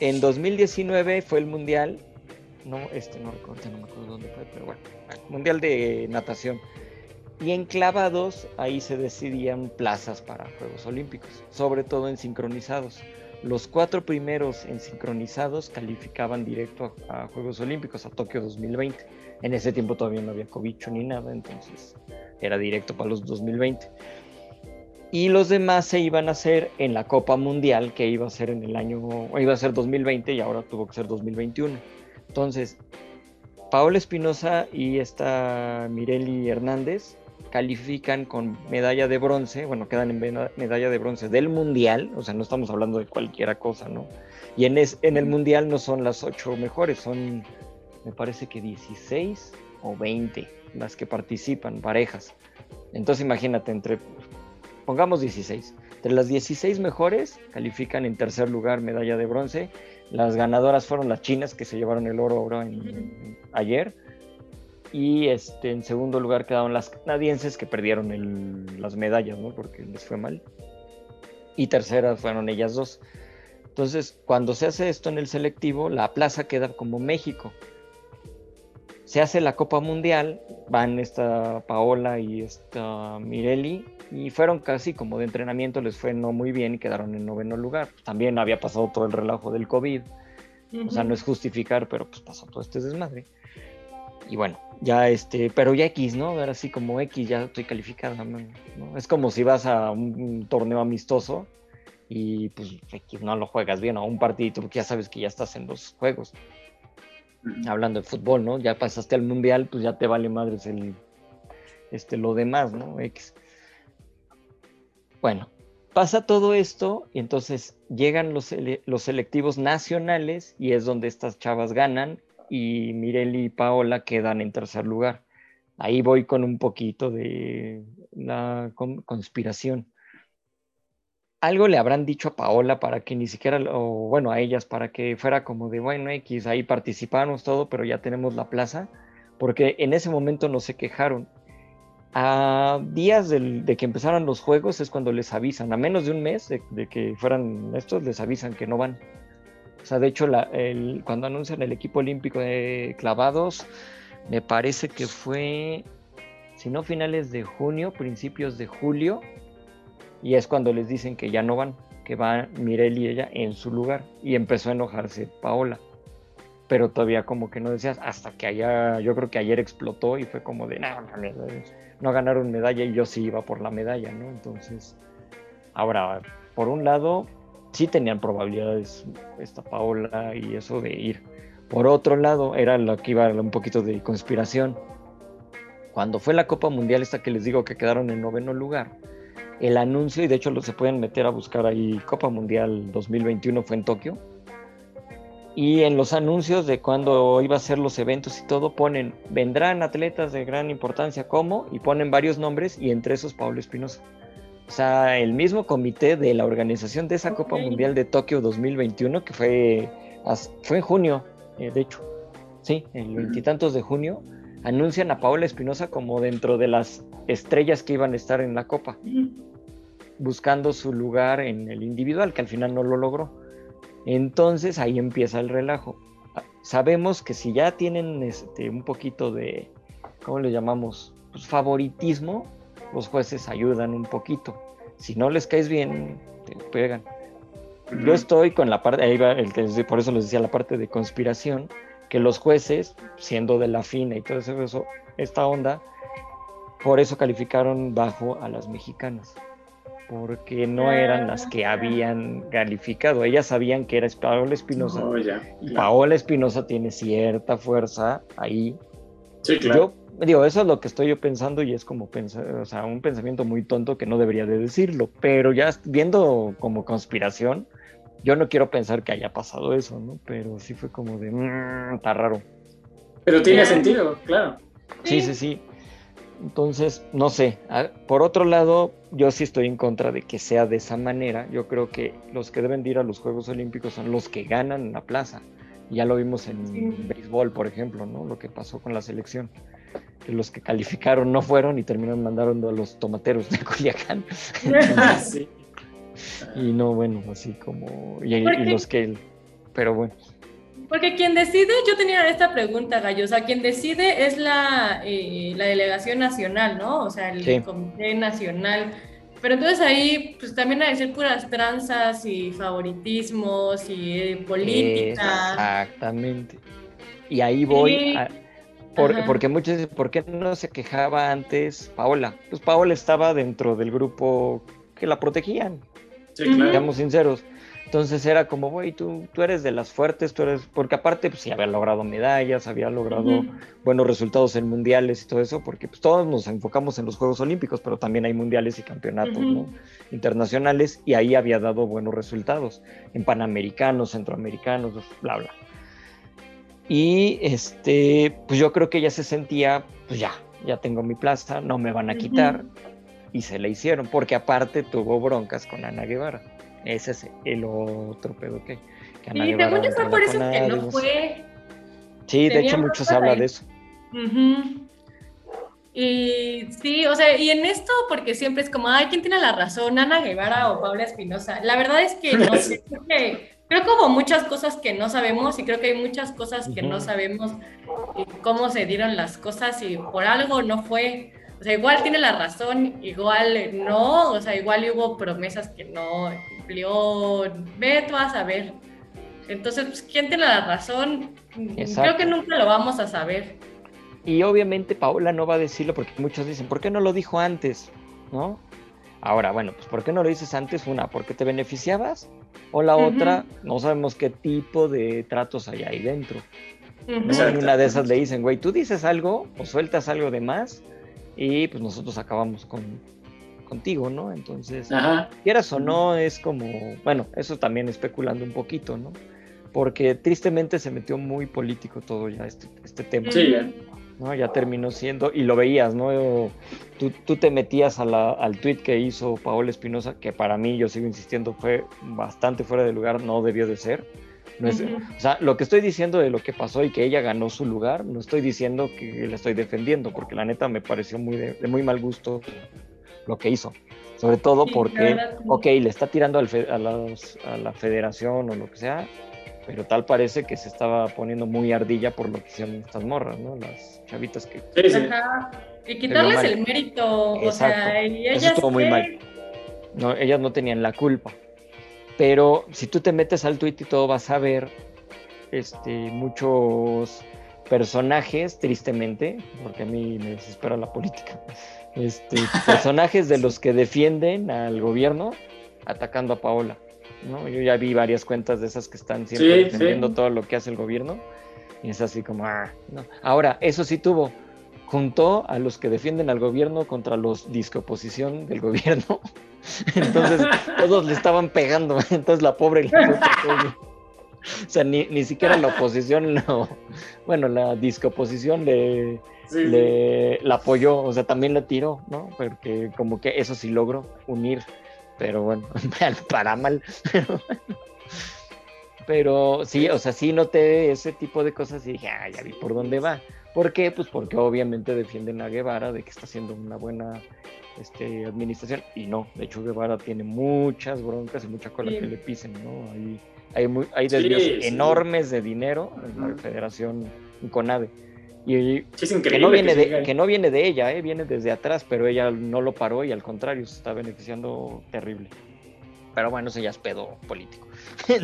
En 2019 fue el mundial, no, este no recuerdo, no me acuerdo dónde fue, pero bueno, mundial de natación. Y en clavados, ahí se decidían plazas para Juegos Olímpicos, sobre todo en sincronizados. Los cuatro primeros en sincronizados calificaban directo a, a, Juegos Olímpicos, a Tokio 2020. En ese tiempo todavía no había COVID ni nada, entonces era directo para los 2020 y los demás se iban a hacer en la Copa Mundial que iba a ser en el año, iba a ser 2020 y ahora tuvo que ser 2021. Entonces, Paola Espinosa y esta Mireli Hernández califican con medalla de bronce, bueno, quedan en medalla de bronce del mundial, o sea, no estamos hablando de cualquiera cosa, ¿no? Y en, en el mundial no son las ocho mejores, son, me parece que 16 o 20 las que participan, parejas. Entonces imagínate, entre, pongamos 16, entre las 16 mejores califican en tercer lugar medalla de bronce. Las ganadoras fueron las chinas que se llevaron el oro, oro ayer y este, en segundo lugar quedaron las canadienses que perdieron las medallas, ¿no? Porque les fue mal. Y terceras fueron ellas dos. Entonces, cuando se hace esto en el selectivo, la plaza queda como México. Se hace la Copa Mundial, van esta Paola y esta Mireli, y fueron casi como de entrenamiento, les fue no muy bien y quedaron en noveno lugar. También había pasado todo el relajo del COVID. O sea, no es justificar, pero pues pasó todo este desmadre. Y bueno, ya este, pero ya X, ¿no? Ahora sí como X ya estoy calificada, ¿no? Es como si vas a un, torneo amistoso y pues X no lo juegas bien o un partidito porque ya sabes que ya estás en los juegos. Hablando de fútbol, ¿no? Ya pasaste al mundial, pues ya te vale madres el este lo demás, ¿no? X. Bueno, pasa todo esto y entonces llegan los, los selectivos nacionales y es donde estas chavas ganan y Mireli y Paola quedan en tercer lugar. Ahí voy con un poquito de la conspiración. Algo le habrán dicho a Paola para que ni siquiera, o bueno, a ellas, para que fuera como de, bueno, X, ahí participamos todo, pero ya tenemos la plaza, porque en ese momento no se quejaron. A días de que empezaran los juegos es cuando les avisan, a menos de un mes de que fueran estos, les avisan que no van. O sea, de hecho, cuando anuncian el equipo olímpico de clavados, me parece que fue, si no finales de junio, principios de julio, y es cuando les dicen que ya no van, que va Mirel y ella en su lugar. Y empezó a enojarse Paola. Pero todavía como que no decías, hasta que allá, yo creo que ayer explotó y fue como de, no, no, no ganaron medalla y yo sí iba por la medalla, ¿no? Entonces, ahora, por un lado, sí tenían probabilidades esta Paola y eso de ir. Por otro lado, era lo que iba un poquito de conspiración. Cuando fue la Copa Mundial, esta que les digo que quedaron en noveno lugar, el anuncio, y de hecho lo se pueden meter a buscar ahí, Copa Mundial 2021 fue en Tokio. Y en los anuncios de cuando iba a ser los eventos y todo, ponen, vendrán atletas de gran importancia como, y ponen varios nombres, y entre esos Pablo Espinosa. O sea, el mismo comité de la organización de esa Copa Mundial de Tokio 2021, que fue, fue en junio, eh, de hecho, sí, el veintitantos de junio, anuncian a Paola Espinosa como dentro de las estrellas que iban a estar en la Copa, buscando su lugar en el individual, que al final no lo logró. Entonces ahí empieza el relajo. Sabemos que si ya tienen este, un poquito de, ¿cómo le llamamos? Pues favoritismo, los jueces ayudan un poquito. Si no les caes bien, te pegan. Yo estoy con la parte, ahí va el que por eso les decía la parte de conspiración, que los jueces, siendo de la FINA y todo eso, esta onda, por eso calificaron bajo a las mexicanas, porque no eran las que habían calificado. Ellas sabían que era Paola Espinosa. Oh, Paola Espinosa tiene cierta fuerza ahí. Sí, claro digo, eso es lo que estoy yo pensando y es como pensar, o sea, un pensamiento muy tonto que no debería de decirlo, pero ya viendo como conspiración, yo no quiero pensar que haya pasado eso, ¿no? Pero sí fue como de, mmm, está raro. Pero tiene sentido, claro. Sí, sí, sí. Entonces, no sé. Por otro lado, yo sí estoy en contra de que sea de esa manera. Yo creo que los que deben de ir a los Juegos Olímpicos son los que ganan en la plaza. Ya lo vimos en béisbol, por ejemplo, ¿no? Lo que pasó con la selección los que calificaron no fueron y terminaron mandando a los tomateros de Culiacán. sí. Y no, bueno, así como. Y, los que. Pero bueno. Porque quien decide, yo tenía esta pregunta, Gallo, o sea, quien decide es la, eh, la delegación nacional, ¿no? O sea, el comité nacional. Pero entonces ahí, pues también hay que ser puras tranzas y favoritismos y eh, política. Exactamente. Y ahí voy a, porque muchos dicen, ¿por qué no se quejaba antes Paola? Pues Paola estaba dentro del grupo que la protegían. Sí, claro. Seamos sinceros. Entonces era como, güey, tú, tú eres de las fuertes, tú eres, porque aparte, pues sí, había logrado medallas, había logrado buenos resultados en mundiales y todo eso, porque pues todos nos enfocamos en los Juegos Olímpicos, pero también hay mundiales y campeonatos internacionales y ahí había dado buenos resultados en panamericanos, centroamericanos, bla, bla. Y este, pues yo creo que ella se sentía, pues ya, ya tengo mi plaza, no me van a quitar. Y se le hicieron, porque aparte tuvo broncas con Ana Guevara. Ese es el otro pedo que, que Ana y según yo fue por eso que no fue. Sí, de hecho muchos hablan de eso. Y sí, o sea, y en esto, porque siempre es como, ay, ¿quién tiene la razón? ¿Ana Guevara o Paula Espinosa? La verdad es que no sé, que, creo como muchas cosas que no sabemos y creo que hay muchas cosas que no sabemos cómo se dieron las cosas y por algo no fue. O sea, igual tiene la razón, igual no, o sea, igual hubo promesas que no cumplió, ve tú a saber. Entonces, pues, ¿quién tiene la razón? Creo que nunca lo vamos a saber. Y obviamente Paola no va a decirlo porque muchos dicen, ¿por qué no lo dijo antes? ¿No? Ahora, bueno, pues ¿por qué no lo dices antes? Una, porque te beneficiabas. O la otra, no sabemos qué tipo de tratos hay ahí dentro. En una de esas le dicen, güey, tú dices algo o sueltas algo de más y pues nosotros acabamos con, contigo, ¿no? Entonces, quieras o no, es como, bueno, eso también especulando un poquito, ¿no? Porque tristemente se metió muy político todo ya este, este tema. Sí, ya. ¿no? Ya terminó siendo, y lo veías, ¿no? Tú, tú te metías a la, al tweet que hizo Paola Espinosa, que para mí, yo sigo insistiendo, fue bastante fuera de lugar, no debió de ser. No es, O sea, lo que estoy diciendo de lo que pasó y que ella ganó su lugar, no estoy diciendo que la estoy defendiendo, porque la neta me pareció muy de, muy mal gusto lo que hizo. Sobre todo porque, ok, le está tirando al a, a, la federación o lo que sea, pero tal parece que se estaba poniendo muy ardilla por lo que hicieron estas morras, ¿no? Las chavitas que... Y quitarles el mérito, o sea, y ellas... Eso estuvo muy mal. No, ellas no tenían la culpa. Pero si tú te metes al tweet y todo vas a ver este, muchos personajes, tristemente, porque a mí me desespera la política, este, personajes de los que defienden al gobierno atacando a Paola. ¿no? Yo ya vi varias cuentas de esas que están siempre defendiendo todo lo que hace el gobierno. Y es así como, ah, no. Ahora, eso sí tuvo, juntó a los que defienden al gobierno contra los disque oposición del gobierno. Entonces todos le estaban pegando, entonces la pobre O sea, ni, ni, siquiera la oposición, no, bueno, la discoposición le, le la apoyó, o sea, también la tiró, ¿no? Porque como que eso sí logró unir, pero bueno, para mal, pero Pero sí, o sea, sí noté ese tipo de cosas y dije, ah, ya vi por dónde va. ¿Por qué? Pues porque obviamente defienden a Guevara de que está haciendo una buena este, administración. Y no, de hecho Guevara tiene muchas broncas y mucha cola que le pisen, ¿no? Hay, hay, hay desvíos enormes de dinero en la Federación CONADE. Y que, no viene de, que no viene de ella, ¿eh? viene desde atrás, pero ella no lo paró y al contrario, se está beneficiando terrible. Pero bueno, eso ya es pedo político.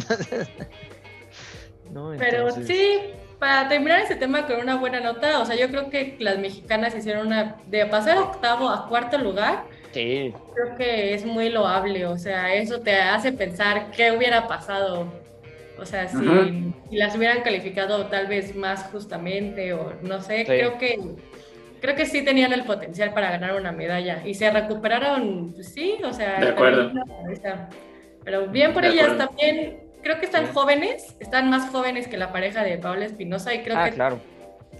Pero sí, para terminar ese tema con una buena nota, o sea, yo creo que las mexicanas hicieron una, de pasar octavo a cuarto lugar, sí. creo que es muy loable, o sea, eso te hace pensar qué hubiera pasado, o sea, si, las hubieran calificado tal vez más justamente, o no sé, creo que creo que sí tenían el potencial para ganar una medalla y se recuperaron, pues sí, o sea, de acuerdo. Pero bien por ellas también creo que están jóvenes, están más jóvenes que la pareja de Paula Espinosa y creo ah, que claro.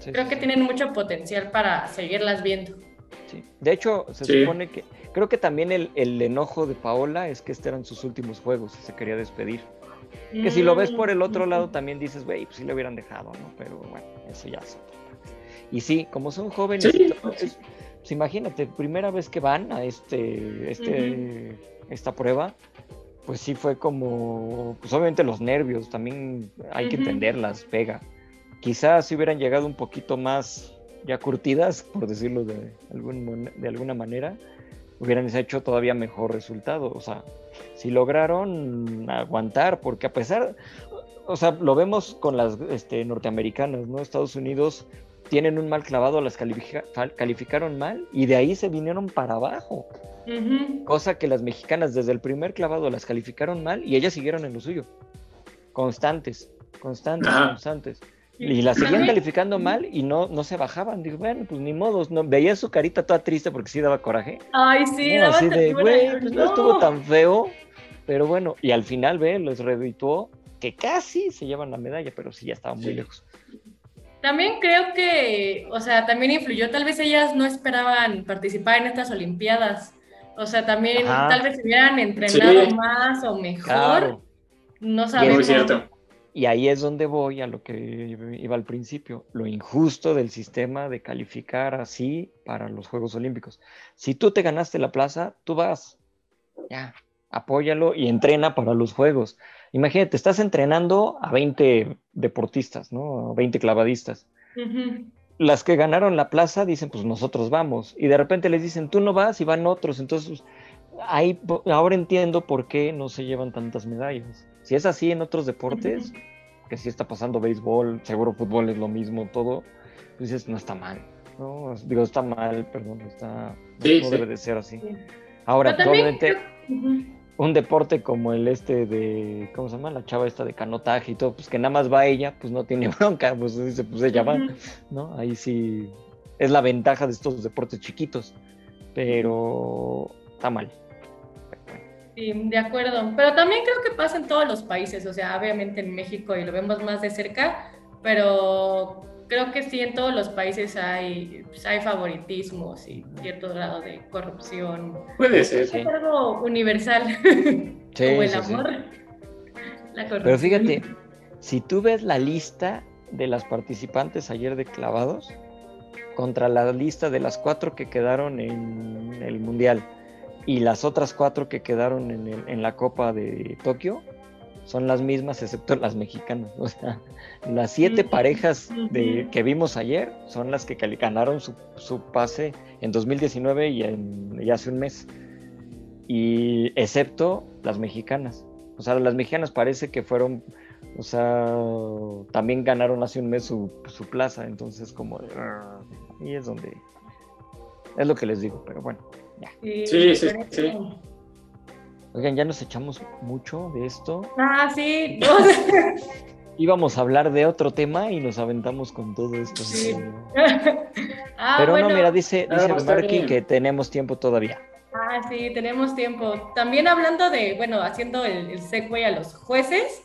creo que tienen mucho potencial para seguirlas viendo. Sí. De hecho, se supone que creo que también el, el, enojo de Paola es que este eran sus últimos juegos y se quería despedir. Que si lo ves por el otro lado también dices, güey, pues sí le hubieran dejado, ¿no? Pero bueno, eso ya es otra Y sí, como son jóvenes, pues, imagínate, primera vez que van a este, este, esta prueba, pues sí fue como, pues obviamente los nervios, también hay que entenderlas, pega. Quizás si hubieran llegado un poquito más ya curtidas, por decirlo de, algún, de alguna manera, hubieran hecho todavía mejor resultado. O sea, si lograron aguantar, porque a pesar, o sea, lo vemos con las este, norteamericanas, ¿no? Estados Unidos tienen un mal clavado, las calificaron mal y de ahí se vinieron para abajo. Cosa que las mexicanas desde el primer clavado las calificaron mal y ellas siguieron en lo suyo. Constantes, constantes, constantes. Y las seguían calificando mal y no, no se bajaban. Digo, bueno, pues ni modos. No, veía su carita toda triste porque sí daba coraje. Ay, sí, daba así de, güey, pues no. estuvo tan feo. Pero bueno, y al final, ve, los redituó que casi se llevan la medalla, pero sí ya estaba muy lejos. También creo que, o sea, también influyó, tal vez ellas no esperaban participar en estas Olimpiadas. O sea, también tal vez se hubieran entrenado más o mejor. No sabemos. Muy cierto. Y ahí es donde voy a lo que iba al principio, lo injusto del sistema de calificar así para los Juegos Olímpicos. Si tú te ganaste la plaza, tú vas, ya, apóyalo y entrena para los Juegos. Imagínate, estás entrenando a 20 deportistas, ¿no? A 20 clavadistas. Las que ganaron la plaza dicen, pues nosotros vamos. Y de repente les dicen, tú no vas y van otros. Entonces, ahí, ahora entiendo por qué no se llevan tantas medallas. Si es así en otros deportes, que sí está pasando béisbol, seguro fútbol es lo mismo, todo, pues dices, no está mal. No, digo, está mal, perdón, está, no, debe de ser así. Ahora, probablemente un deporte como el este de, ¿cómo se llama? La chava esta de canotaje y todo, pues que nada más va ella, pues no tiene bronca, pues dice, pues ella va, ¿no? Ahí sí es la ventaja de estos deportes chiquitos, pero está mal. Sí, de acuerdo. Pero también creo que pasa en todos los países, o sea, obviamente en México y lo vemos más de cerca, pero creo que sí en todos los países hay, pues, hay favoritismos y cierto grado de corrupción. Puede ser. Es algo universal, sí, como el amor. La corrupción. Pero fíjate, si tú ves la lista de las participantes ayer de clavados contra la lista de las cuatro que quedaron en el Mundial, y las otras cuatro que quedaron en, la Copa de Tokio son las mismas excepto las mexicanas. O sea, las siete parejas de, que vimos ayer son las que ganaron su, pase en 2019 y, hace un mes. Y excepto las mexicanas. O sea, las mexicanas parece que fueron, o sea, también ganaron hace un mes su, plaza. Entonces, como, y es donde, es lo que les digo, pero bueno. Sí, sí, sí, Oigan, ya nos echamos mucho de esto. Ah, sí. Íbamos a hablar de otro tema y nos aventamos con todo esto. Ah, Pero no, mira, dice, dice Marky que tenemos tiempo todavía. Ah, sí, tenemos tiempo. También hablando de, bueno, haciendo el, el segue a los jueces.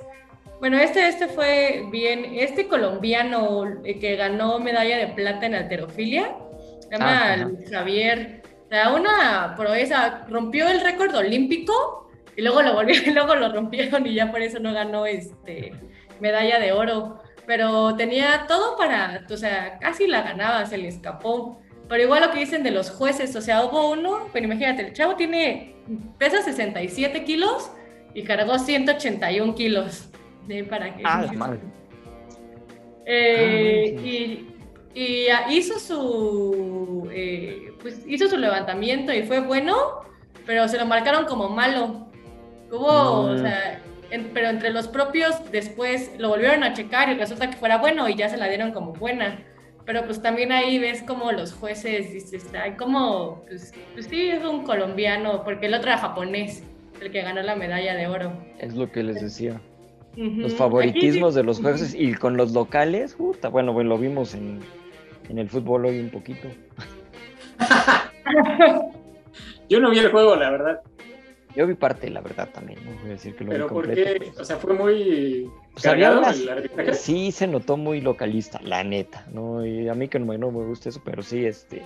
Bueno, este, este fue bien, este colombiano que ganó medalla de plata en alterofilia, se llama ah, Javier o sea, una proeza, rompió el récord olímpico y luego lo volvieron, luego lo rompieron y ya por eso no ganó este medalla de oro. Pero tenía todo para, o sea, casi la ganaba, se le escapó. Pero igual lo que dicen de los jueces, o sea, hubo uno, pero imagínate, el chavo tiene, pesa 67 kilos y cargó 181 kilos. ¿De para qué? Ah, madre. Eh, ah, y y hizo su, eh, pues hizo su levantamiento y fue bueno, pero se lo marcaron como malo. Hubo, o sea, pero entre los propios después lo volvieron a checar y resulta que fuera bueno y ya se la dieron como buena. Pero pues también ahí ves como los jueces, dices, hay como, pues, pues sí, es un colombiano, porque el otro era japonés, el que ganó la medalla de oro. Es lo que les decía. Los favoritismos de los jueces y con los locales, puta, bueno, bueno, lo vimos en, en el fútbol hoy un poquito. Yo no vi el juego, la verdad. Yo vi parte, la verdad, también. No voy a decir que lo Pero vi completo. ¿por O sea, fue muy. Pues sí, se notó muy localista, la neta. ¿no? Y a mí que no, me gusta eso, pero sí, este.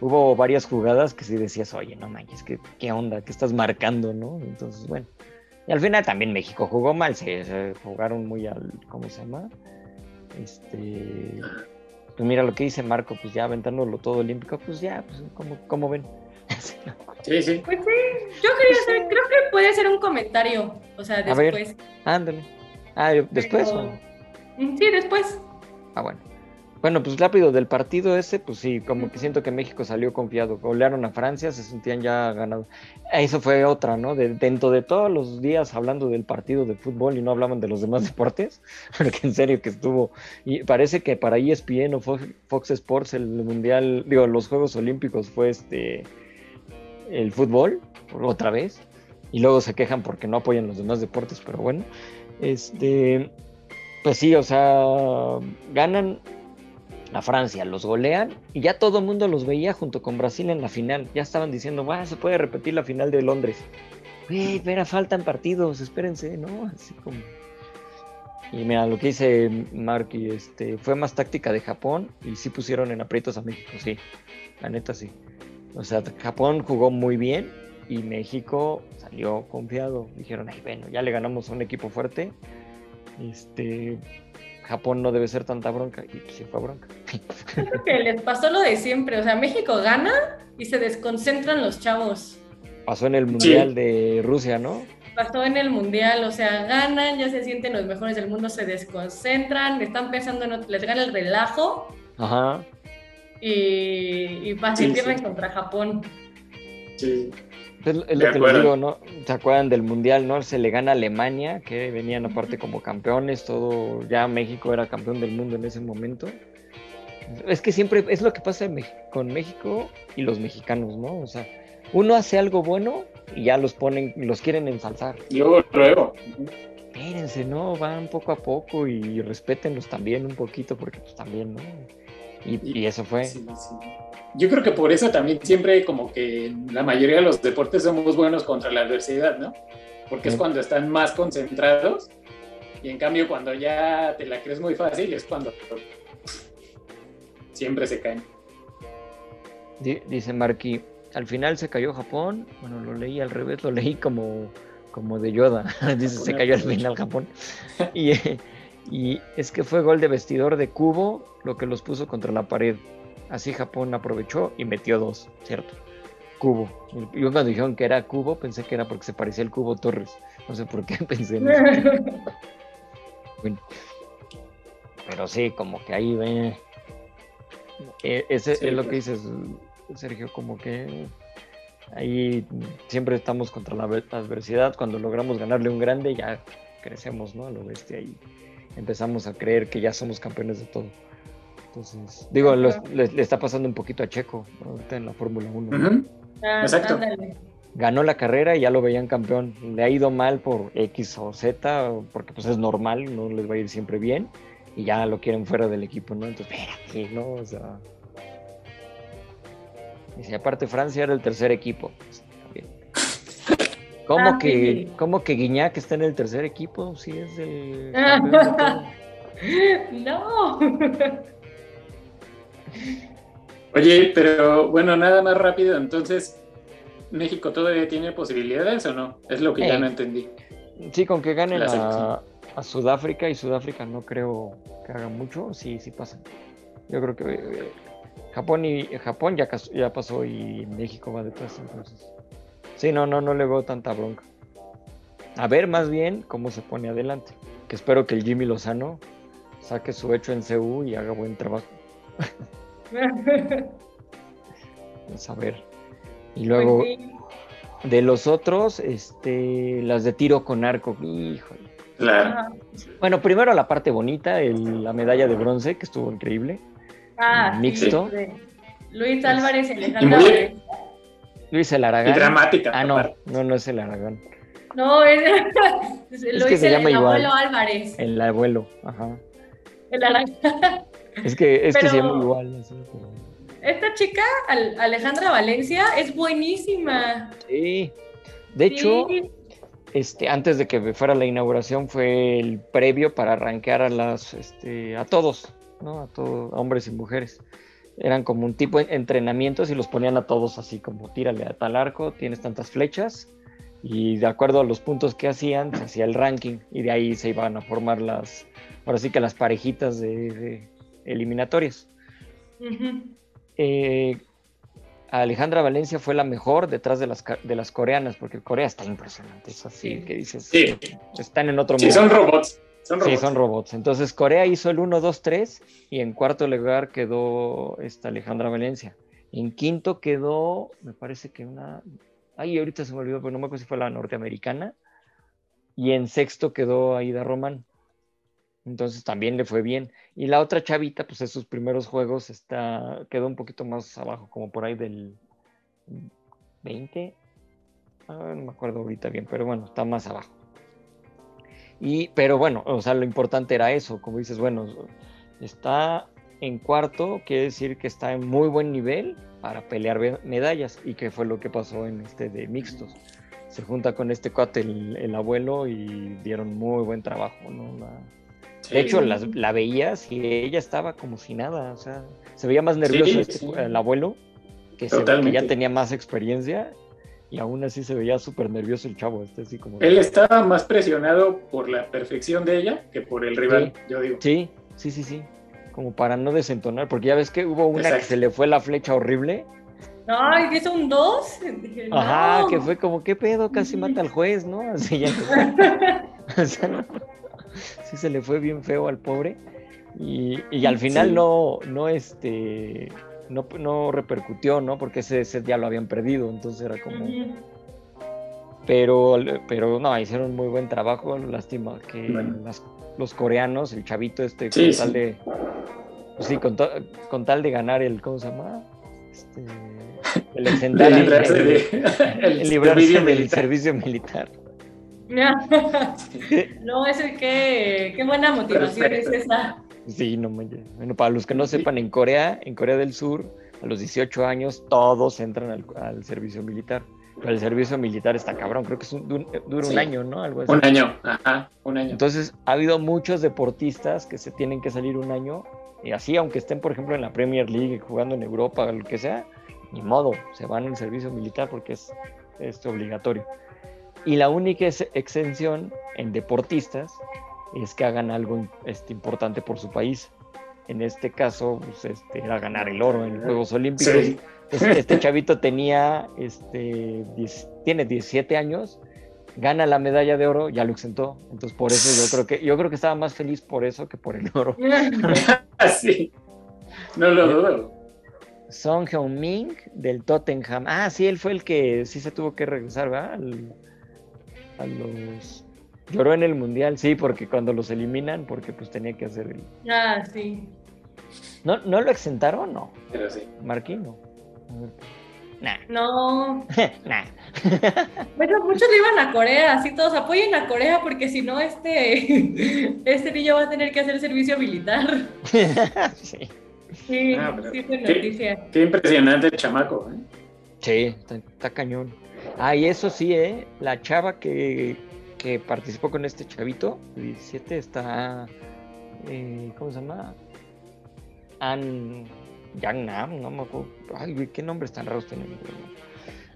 Hubo varias jugadas que sí decías, oye, no manches, ¿qué, qué onda? ¿Qué estás marcando? ¿no? Entonces, bueno. Y al final también México jugó mal, se jugaron muy al. ¿Cómo se llama? Este pues mira lo que dice Marco, pues ya aventándolo todo olímpico, pues ya, pues ¿cómo, ven? Sí, sí. Pues sí, yo quería saber, creo que puede ser un comentario, o sea, después. A ver, ándale. Ah, ¿después o? Mm, sí, después. Ah, bueno. Bueno, pues rápido del partido ese, pues sí, como que siento que México salió confiado. Golearon a Francia, se sentían ya ganados. Eso fue otra, ¿no? De, dentro de todos los días hablando del partido de fútbol y no hablaban de los demás deportes, porque en serio que estuvo. Y parece que para ESPN o Fox, Sports el mundial, digo, los Juegos Olímpicos fue este el fútbol, otra vez. Y luego se quejan porque no apoyan los demás deportes, pero bueno. Este. Pues sí, o sea, ganan a Francia, los golean y ya todo el mundo los veía junto con Brasil en la final. Ya estaban diciendo, va, se puede repetir la final de Londres. Espera, faltan partidos, espérense, ¿no? Así como. Y mira, lo que dice Marky, este, fue más táctica de Japón y sí pusieron en aprietos a México, sí. La neta sí. O sea, Japón jugó muy bien y México salió confiado. Dijeron, ay, bueno, ya le ganamos a un equipo fuerte. Este, Japón no debe ser tanta bronca. Y pues sí fue bronca. Creo que les pasó lo de siempre. O sea, México gana y se desconcentran los chavos. Pasó en el Mundial de Rusia, ¿no? Pasó en el Mundial, o sea, ganan, ya se sienten los mejores del mundo, se desconcentran, están pensando en les gana el relajo. Ajá. Y, y fácil pierden contra Japón. Sí. Es, lo que les digo, ¿no? ¿Se acuerdan del Mundial, no? Se le gana a Alemania, que venían aparte como campeones, todo, ya México era campeón del mundo en ese momento. Es que siempre es lo que pasa con México y los mexicanos, ¿no? O sea, uno hace algo bueno y ya los ponen, los quieren ensalzar. Yo luego. Espérense, ¿no? Van poco a poco y respétenlos también un poquito, porque pues también, ¿no? Y, eso fue. Yo creo que por eso también siempre como que la mayoría de los deportes somos buenos contra la adversidad, ¿no? Porque es cuando están más concentrados y en cambio cuando ya te la crees muy fácil es cuando siempre se caen. Dice Marky, al final se cayó Japón, bueno, lo leí al revés, lo leí como, como de Yoda, dice se cayó al final Japón. Y, y es que fue gol de vestidor de Cubo lo que los puso contra la pared. Así Japón aprovechó y metió dos, ¿cierto? Cubo. Y cuando dijeron que era Cubo, pensé que era porque se parecía al Cubo Torres. No sé por qué pensé en eso. bueno. Pero sí, como que ahí ve. E, ese es lo que dices, Sergio, como que ahí siempre estamos contra la adversidad. Cuando logramos ganarle un grande, ya crecemos, ¿no? A lo bestia y empezamos a creer que ya somos campeones de todo. Entonces, digo, le, está pasando un poquito a Checo en la Fórmula 1. Ah, Exacto. Ganó la carrera y ya lo veían campeón. Le ha ido mal por X o Z, porque pues es normal, no les va a ir siempre bien. Y ya lo quieren fuera del equipo, ¿no? Entonces, espérate, ¿no? O sea. Y si aparte Francia era el tercer equipo. Pues, ¿Cómo, ah, que, ¿Cómo que Guiñac está en el tercer equipo? Si es el. no. Oye, pero bueno, nada más rápido, entonces, ¿México todavía tiene posibilidades o no? Es lo que ya no entendí. Sí, con que ganen a, Sudáfrica y Sudáfrica no creo que haga mucho, sí, sí pasa. Yo creo que eh, Japón y Japón ya, ya pasó y México va detrás, entonces. Sí, no, no, no le veo tanta bronca. A ver más bien cómo se pone adelante. Que espero que el Jimmy Lozano saque su hecho en CU y haga buen trabajo. Vamos a ver. Y luego, pues de los otros, este, las de tiro con arco, híjole. Bueno, primero la parte bonita, la medalla de bronce, que estuvo increíble. Ah, mixto. Luis Álvarez y Alejandro Luis el Aragán. dramática. Ah, no, no, no es el Aragán. No, es, Luis el, abuelo Álvarez. El abuelo, ajá. El Aragán. Es que, es que se llama igual. Esta chica, Alejandra Valencia, es buenísima. Sí. De hecho, este, antes de que fuera la inauguración, fue el previo para arranquear a las, este, a todos, ¿no? A todos, hombres y mujeres. Eran como un tipo de entrenamientos y los ponían a todos así como tírale a tal arco, tienes tantas flechas y de acuerdo a los puntos que hacían se hacía el ranking y de ahí se iban a formar las, ahora sí que las parejitas de eliminatorias. Eh, Alejandra Valencia fue la mejor detrás de las, de las coreanas, porque Corea está impresionante, es así que dices, están en otro sí, son robots. Sí, son robots. Entonces Corea hizo el 1, 2, 3 y en cuarto lugar quedó esta Alejandra Valencia. En quinto quedó, me parece que una... Ay, ahorita se me olvidó, pero no me acuerdo si fue la norteamericana. Y en sexto quedó Aida Román. Entonces también le fue bien. Y la otra chavita, pues en sus primeros juegos está, quedó un poquito más abajo, como por ahí del 20. Ah, no me acuerdo ahorita bien, pero bueno, está más abajo. Y, pero bueno, o sea, lo importante era eso, como dices, bueno, está en cuarto, quiere decir que está en muy buen nivel para pelear medallas, y que fue lo que pasó en este de mixtos. Se junta con este cuate el, abuelo y dieron muy buen trabajo, ¿no? De hecho, la, veías y ella estaba como si nada, o sea, se veía más nervioso este, el abuelo, que, se, que ya tenía más experiencia, y aún así se veía súper nervioso el chavo. Este, así como... Él estaba más presionado por la perfección de ella que por el rival, yo digo. Sí, sí, sí, sí. Como para no desentonar, porque ya ves que hubo una que se le fue la flecha horrible. Ay, hizo un 2. Ajá, que fue como, ¿qué pedo? Casi mata al juez, ¿no? Así ya. o sea, no sí se le fue bien feo al pobre. Y, al final no, no, este, no, no, repercutió, ¿no? Porque ese set ya lo habían perdido, entonces era como... Pero, pero no, hicieron muy buen trabajo, lástima que los coreanos, el chavito este, con tal de... Pues sí, con, con, tal de ganar el, ¿cómo se llama? Este, el exentar el, librarse, del servicio militar. no, es que qué buena motivación es esa. Sí, no Bueno, para los que no sepan, en Corea, en Corea del Sur, a los 18 años, todos entran al, servicio militar. Pero el servicio militar está cabrón, creo que es un, dura un año, ¿no? Algo así. Un año, ajá, un año. Entonces, ha habido muchos deportistas que se tienen que salir un año, y así, aunque estén, por ejemplo, en la Premier League, jugando en Europa, o lo que sea, ni modo, se van al servicio militar porque es, es obligatorio. Y la única exención en deportistas es que hagan algo este, importante por su país. En este caso, pues, este, era ganar el oro en los Juegos Olímpicos. este chavito tenía, este, tiene 17 años, gana la medalla de oro, ya lo exentó. Entonces, por eso yo creo que, yo creo que estaba más feliz por eso que por el oro. sí, no lo dudo. Song Heung-min del Tottenham. Ah, sí, él fue el que sí se tuvo que regresar, ¿verdad? a los... Lloró en el Mundial, sí, porque cuando los eliminan, porque pues tenía que hacer el... Ah, sí. ¿No, ¿no lo exentaron? No. Pero sí. Marquín, no. Nah. No. nah. bueno, muchos le iban a Corea, así todos apoyen a Corea porque si no, este, este niño va a tener que hacer servicio militar. sí. Sí, ah, sí fue noticia. Qué, impresionante el chamaco, ¿eh? Sí, está cañón. Ah, y eso sí, ¿eh? La chava que, participó con este chavito, 17, está. Eh, ¿Cómo se llama? An. Yang Nam, no me acuerdo. Ay, qué nombres tan raros tienen.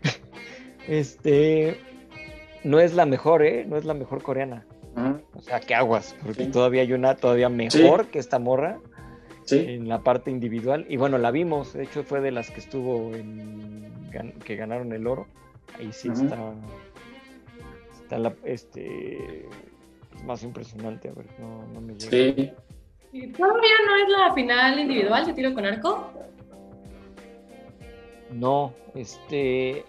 este. No es la mejor, ¿eh? No es la mejor coreana. O sea, ¿qué aguas? Porque todavía hay una todavía mejor que esta morra. en la parte individual. Y bueno, la vimos, de hecho fue de las que estuvo en que ganaron el oro. Ahí sí está. Está la, este. Es más impresionante. A ver, no, no me llega. Sí. ¿Y ¿Todavía no es la final individual de tiro con arco? No, este.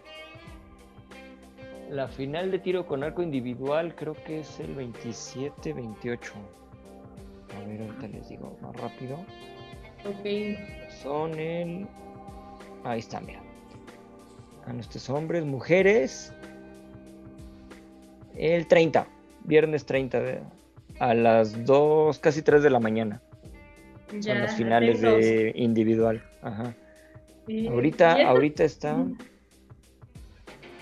La final de tiro con arco individual creo que es el 27-28. A ver, ahorita les digo más rápido. Ok. Son el. Ahí está, mira a nuestros hombres, mujeres. El 30, viernes 30 a las 2, casi 3 de la mañana. Son las finales de individual. Ajá. ahorita, ahorita está.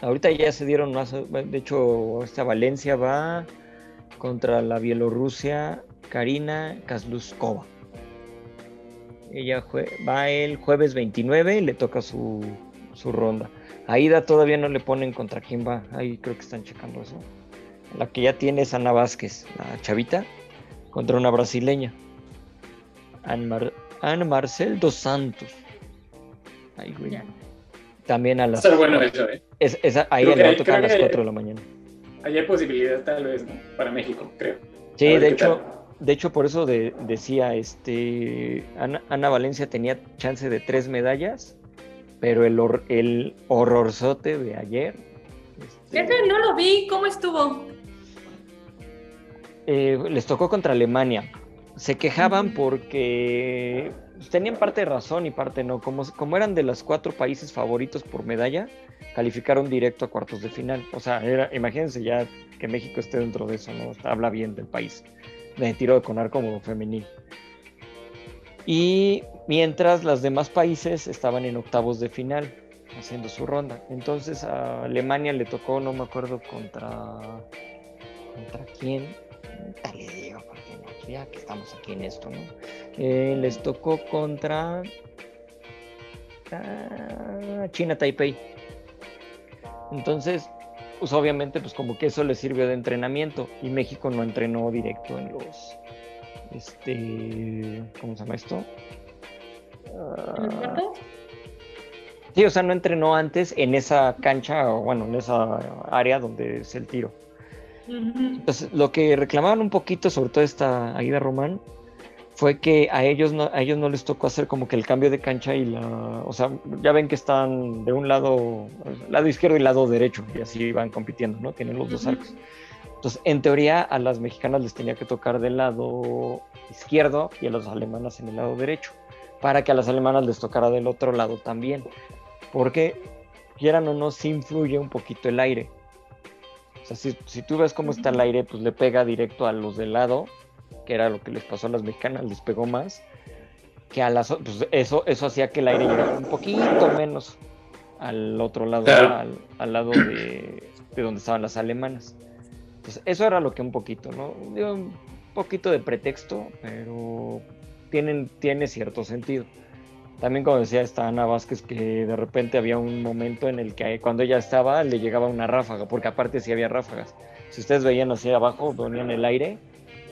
Ahorita ya se dieron más. De hecho, esta Valencia va contra la Bielorrusia Karina Kazluskova. Ella va el jueves 29 y le toca su, su ronda. Aida todavía no le ponen contra quién va. Ahí creo que están checando eso. La que ya tiene es Ana Vázquez, la chavita, contra una brasileña. Ana Marcel dos Santos. Ahí, güey. También a las. bueno eso, ¿eh? ahí le va a tocar a las 4 de la mañana. Ahí hay posibilidad, tal vez, ¿no? Para México, creo. Sí, de hecho, de hecho por eso decía, este, Ana, Valencia tenía chance de tres medallas, pero el, el horrorzote de ayer. Este, no lo vi, ¿cómo estuvo? Eh, les tocó contra Alemania. Se quejaban porque tenían parte de razón y parte no. Como, como eran de los cuatro países favoritos por medalla, calificaron directo a cuartos de final. O sea, imagínense ya que México esté dentro de eso, ¿no? Habla bien del país, de tiro con arco como femenil. Y mientras los demás países estaban en octavos de final, haciendo su ronda. Entonces a Alemania le tocó, no me acuerdo contra. ¿Contra quién? Le digo, porque ya que estamos aquí en esto, ¿no? Eh, les tocó contra. Ah, China Taipei. Entonces, pues obviamente, pues como que eso le sirvió de entrenamiento y México no entrenó directo en los, este, ¿cómo se llama esto? Uh, sí, o sea, no entrenó antes en esa cancha o bueno, en esa área donde es el tiro. Entonces, lo que reclamaban un poquito, sobre todo esta Aida Román, fue que a ellos no, a ellos no les tocó hacer como que el cambio de cancha y la, o sea, ya ven que están de un lado, lado izquierdo y lado derecho, y así van compitiendo, ¿no? Tienen los dos arcos. Entonces, en teoría, a las mexicanas les tenía que tocar del lado izquierdo y a las alemanas en el lado derecho, para que a las alemanas les tocara del otro lado también, porque quieran o no, sí influye un poquito el aire. O sea, si, si tú ves cómo está el aire, pues le pega directo a los del lado que era lo que les pasó a las mexicanas, les pegó más, que a las pues eso, eso hacía que el aire llegara un poquito menos al otro lado, al, lado de, donde estaban las alemanas. Entonces, eso era lo que un poquito, ¿no? un poquito de pretexto, pero tienen, tiene cierto sentido. También como decía esta Ana Vázquez que de repente había un momento en el que cuando ella estaba le llegaba una ráfaga, porque aparte sí había ráfagas. Si ustedes veían hacia abajo, venían el aire,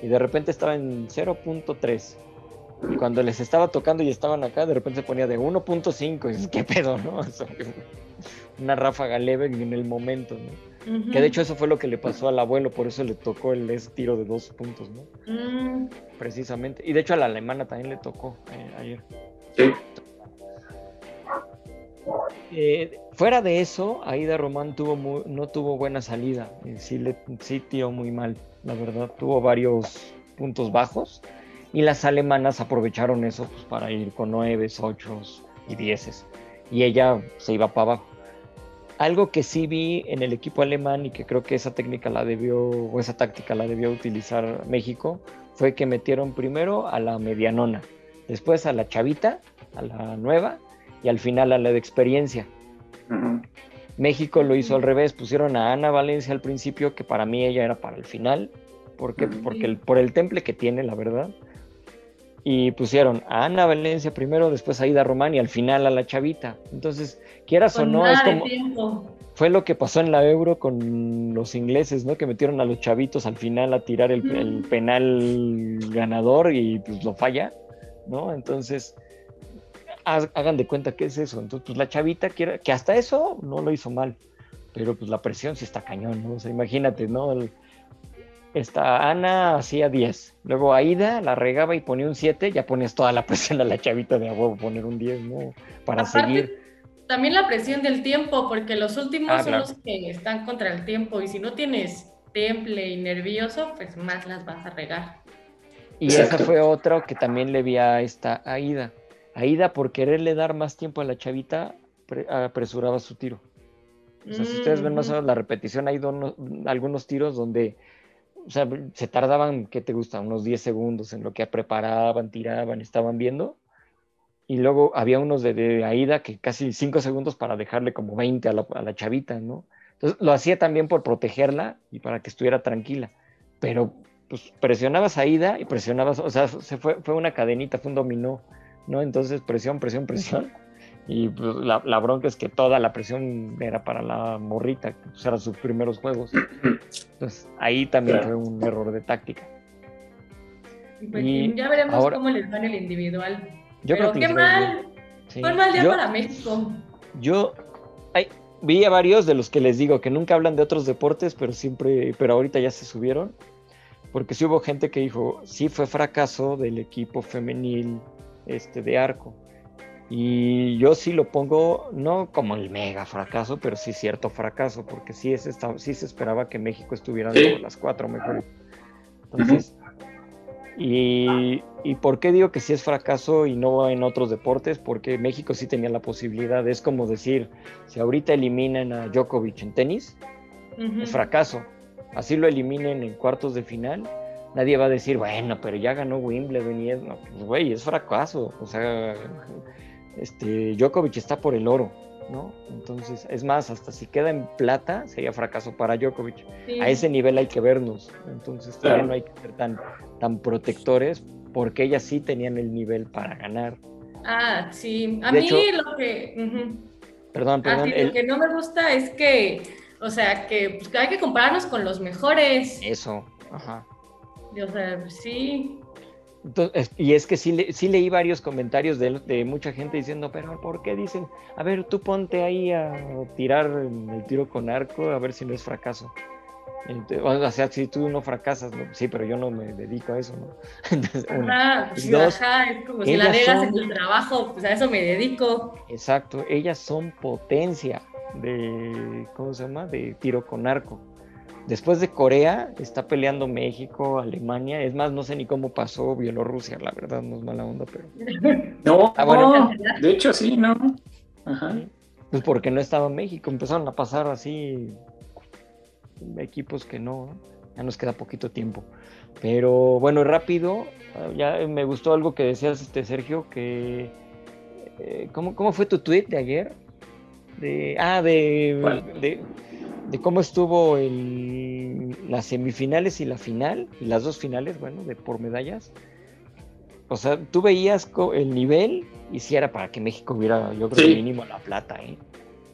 y de repente estaba en 0.3. Y cuando les estaba tocando y estaban acá, de repente se ponía de 1.5. Y dices, ¿qué pedo, no? una ráfaga leve en el momento, ¿no? Que de hecho eso fue lo que le pasó al abuelo, por eso le tocó el tiro de dos puntos, ¿no? Mm. Precisamente. Y de hecho a la alemana también le tocó eh, ayer. Eh, fuera de eso, Aida Román no tuvo buena salida. Sí, le, tiró muy mal la verdad, tuvo varios puntos bajos y las alemanas aprovecharon eso pues, para ir con 9, 8 y 10 y ella se iba para abajo. Algo que sí vi en el equipo alemán y que creo que esa técnica la debió, o esa táctica la debió utilizar México, fue que metieron primero a la medianona, después a la chavita, a la nueva, y al final a la de experiencia. México lo hizo al revés, pusieron a Ana Valencia al principio, que para mí ella era para el final, porque, porque el, por el temple que tiene, la verdad. Y pusieron a Ana Valencia primero, después a Ida Román y al final a la chavita. Entonces, quieras o no, es como... Fue lo que pasó en la Euro con los ingleses, ¿no? Que metieron a los chavitos al final a tirar el, el penal ganador y pues lo falla, ¿no? Entonces, hagan de cuenta que es eso. Entonces, pues la chavita quiere, que hasta eso no lo hizo mal, pero pues la presión sí está cañón, ¿no? O sea, imagínate, ¿no? esta Ana hacía 10, luego Aida la regaba y ponía un 7, ya pones toda la presión a la chavita de a poner un 10, ¿no? Para seguir. También la presión del tiempo, porque los últimos ah, son los que están contra el tiempo, y si no tienes temple y nervioso, pues más las vas a regar. Y esa fue otra que también le vi a esta Aida Aida, por quererle dar más tiempo a la chavita, apresuraba su tiro. O sea, si ustedes ven más o menos la repetición, hay algunos tiros donde o sea, se tardaban, ¿qué te gusta? Unos 10 segundos en lo que preparaban, tiraban, estaban viendo. Y luego había unos de, Aida que casi 5 segundos para dejarle como 20 a la, a la, chavita, ¿no? Entonces lo hacía también por protegerla y para que estuviera tranquila. Pero pues presionabas a Aida y presionabas, o sea, se fue, fue una cadenita, fue un dominó ¿no? Entonces presión, presión, presión. Y pues, la, bronca es que toda la presión era para la morrita, que pues, eran sus primeros juegos. Entonces ahí también fue un error de táctica. Pues, ya veremos cómo les va en el individual. Yo Pero qué mal. Fue un mal día para México. Yo vi a varios de los que les digo que nunca hablan de otros deportes, pero siempre, pero ahorita ya se subieron. Porque sí hubo gente que dijo, sí fue fracaso del equipo femenil este, de arco. Y yo sí lo pongo, no como el mega fracaso, pero sí cierto fracaso, porque sí, es, sí se esperaba que México estuviera de las cuatro mejores. Entonces, y, y, por qué digo que sí es fracaso y no en otros deportes? Porque México sí tenía la posibilidad. Es como decir, si ahorita eliminan a Djokovic en tenis, es fracaso. Así lo eliminen en cuartos de final, nadie va a decir, bueno, pero ya ganó Wimbledon y es, no, pues, güey, es fracaso. O sea, este, Djokovic está por el oro, ¿no? Entonces, es más, hasta si queda en plata, sería fracaso para Djokovic. A ese nivel hay que vernos. Entonces, todavía no hay que ser tan, tan protectores porque ellas sí tenían el nivel para ganar. Ah, sí. A mí lo que... Perdón, perdón. Lo que no me gusta es que, o sea, que pues, hay que compararnos con los mejores. Eso, ajá. O sea, sí y es que sí, sí leí varios comentarios de, mucha gente diciendo, pero ¿por qué dicen? A ver, tú ponte ahí a tirar el tiro con arco a ver si no es fracaso. o sea, si tú no fracasas, sí, pero yo no me dedico a eso, ¿no? Entonces, ajá, pues, es como si la negas en tu trabajo, pues a eso me dedico. Exacto, ellas son potencia de, ¿cómo se llama? De tiro con arco. Después de Corea, está peleando México, Alemania. Es más, no sé ni cómo pasó Bielorrusia, la verdad, no es mala onda, pero. No, ah, bueno. de hecho sí, ¿no? Ajá. Pues porque no estaba México, empezaron a pasar así equipos que no, ya nos queda poquito tiempo. Pero bueno, rápido, ya me gustó algo que decías, este Sergio, que. Eh, ¿cómo, ¿Cómo fue tu tweet de ayer? De, ah, de, de de cómo estuvo el, las semifinales y la final, y las dos finales, bueno, de por medallas. O sea, tú veías el nivel y si era para que México hubiera, yo creo, mínimo la plata, ¿eh?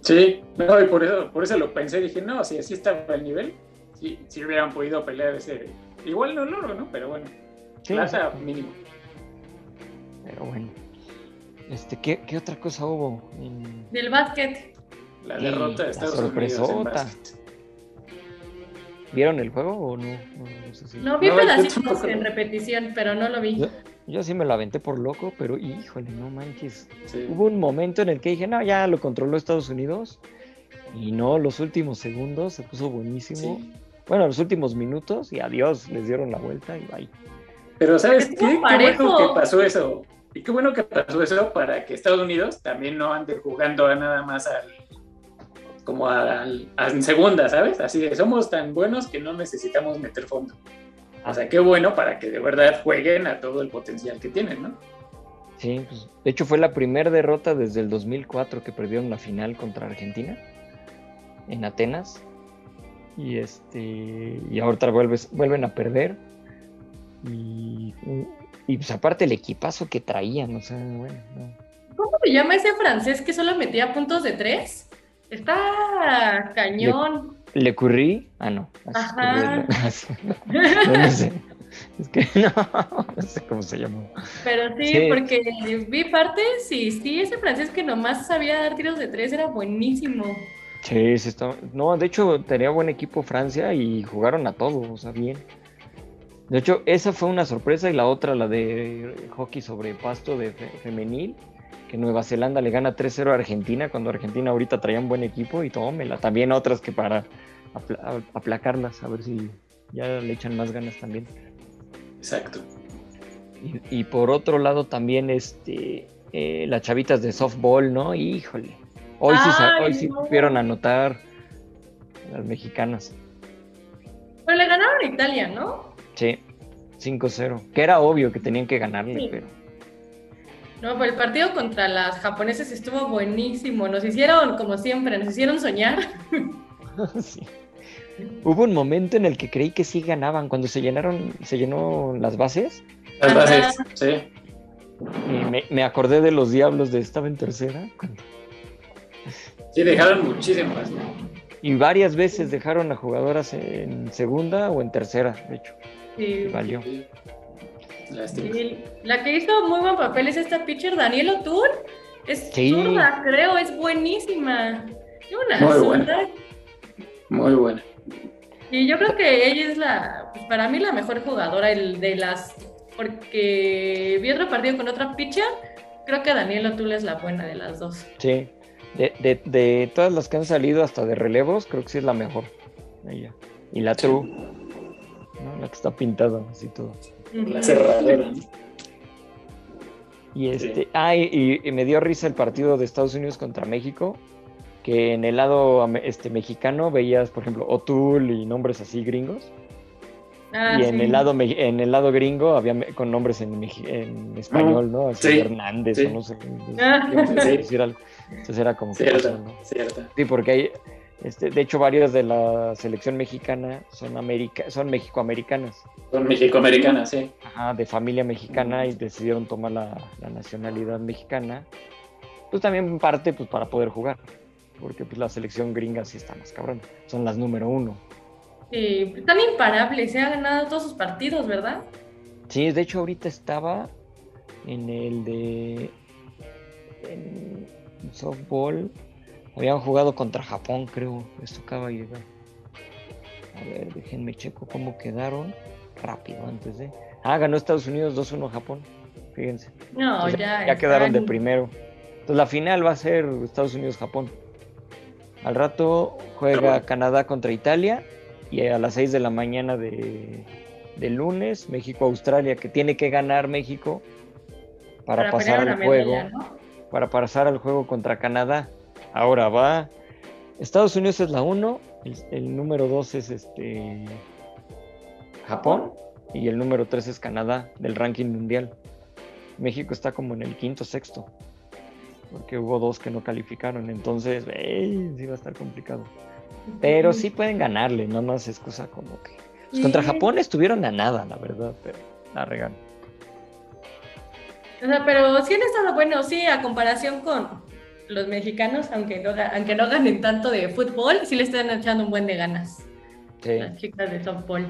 Sí, no, y por eso, por eso lo pensé, dije, no, si así estaba el nivel, si, si hubieran podido pelear ese, igual no logro, ¿no? Pero bueno, plata mínimo. Pero bueno. Este, ¿qué, ¿qué, otra cosa hubo? Del básquet. La derrota de Estados Unidos. ¿Vieron el juego o no? No, vi pedacitos en repetición, pero no lo vi. Yo, sí me lo aventé por loco, pero híjole, no manches. Hubo un momento en el que dije, no, ya lo controló Estados Unidos. Y no, los últimos segundos se puso buenísimo. Bueno, los últimos minutos y adiós, les dieron la vuelta y bye. Pero ¿sabes qué? Qué bueno que pasó eso. Y qué bueno que pasó eso para que Estados Unidos también no ande jugando a nada más al como en segunda, ¿sabes? Así de, somos tan buenos que no necesitamos meter fondo. O sea, qué bueno para que de verdad jueguen a todo el potencial que tienen, ¿no? Sí, pues, de hecho fue la primera derrota desde el 2004 que perdieron la final contra Argentina en Atenas. Y este y ahorita vuelven a perder. Y, y pues aparte el equipazo que traían, o sea, bueno. ¿Cómo se llama ese francés que solo metía puntos de tres? Está cañón. ¿Le, currí? Ah, no. Ajá. no, sé. Es que no, no sé cómo se llama. Pero sí, porque vi partes y sí, ese francés que nomás sabía dar tiros de tres era buenísimo. Sí, sí está. No, de hecho tenía buen equipo Francia y jugaron a todo, o sea, bien. De hecho, esa fue una sorpresa y la otra, la de hockey sobre pasto de femenil, que Nueva Zelanda le gana 3-0 a Argentina, cuando Argentina ahorita traía un buen equipo y tómela. También otras que para aplacarlas, a ver si ya le echan más ganas también. Exacto. Y, por otro lado también este eh, las chavitas de softball, ¿no? Híjole. Hoy sí, hoy sí supieron anotar las mexicanas. Pero le ganaron a Italia, ¿no? Sí, 5-0. Que era obvio que tenían que ganarle, pero no, pues el partido contra las japonesas estuvo buenísimo. Nos hicieron, como siempre, nos hicieron soñar. sí. Hubo un momento en el que creí que sí ganaban, cuando se llenaron, se llenó las bases. Las bases, sí. Y me, acordé de los diablos de estaba en tercera. Sí, dejaron muchísimas. Y varias veces dejaron a jugadoras en segunda o en tercera, de hecho. Sí. valió la que hizo muy buen papel es esta pitcher Daniel O'Toole. Es zurda, creo, es buenísima. muy buena. Muy buena. Y yo creo que ella es la, pues, para mí la mejor jugadora el de las, porque vi otro partido con otra pitcher, creo que Daniel O'Toole es la buena de las dos. Sí, de, de, de, todas las que han salido hasta de relevos, creo que sí es la mejor. Ella. Y la True, ¿no? la que está pintada así todo. La cerradora. Y este, sí. ah, y, y, me dio risa el partido de Estados Unidos contra México, que en el lado este, mexicano veías, por ejemplo, O'Toole y nombres así gringos. Ah, y en, sí. el lado, en el lado gringo había con nombres en, en español, ¿no? Así Sí, Hernández sí. o no sé. Ah. Sí. decir algo. Entonces era como que Cierto, pasó, ¿no? cierto. Sí, porque hay, este, de hecho, varias de la selección mexicana son, América, son mexicoamericanas, Son mexicoamericanas, sí. ajá, de familia mexicana y decidieron tomar la, la nacionalidad mexicana. Pues también parte pues, para poder jugar, porque pues, la selección gringa sí está más cabrón, son las número uno. Sí, están imparables, se ha ganado todos sus partidos, ¿verdad? Sí, de hecho ahorita estaba en el de en softball. Habían jugado contra Japón, creo. Les tocaba llegar. A ver, déjenme checo cómo quedaron. Rápido, antes de. Ah, ganó Estados Unidos 2-1 Japón. Fíjense. No, Entonces, ya. ya quedaron de primero. Entonces la final va a ser Estados Unidos-Japón. Al rato juega bueno. Canadá contra Italia y a las 6 de la mañana de, de lunes México-Australia, que tiene que ganar México para, pasar al juego, medalla, ¿no? para pasar al juego contra Canadá. Ahora va. Estados Unidos es la 1, el, el número 2 es este Japón y el número 3 es Canadá del ranking mundial. México está como en el quinto, sexto, porque hubo dos que no calificaron, entonces ey, sí va a estar complicado. Pero sí pueden ganarle, no más es cosa como que... pues, contra. Japón estuvieron a nada, la verdad, pero la regalan. O sea, pero sí han estado buenos, sí, a comparación con los mexicanos, aunque no, aunque no ganen tanto de fútbol, sí le están echando un buen de ganas Sí. las chicas de softball.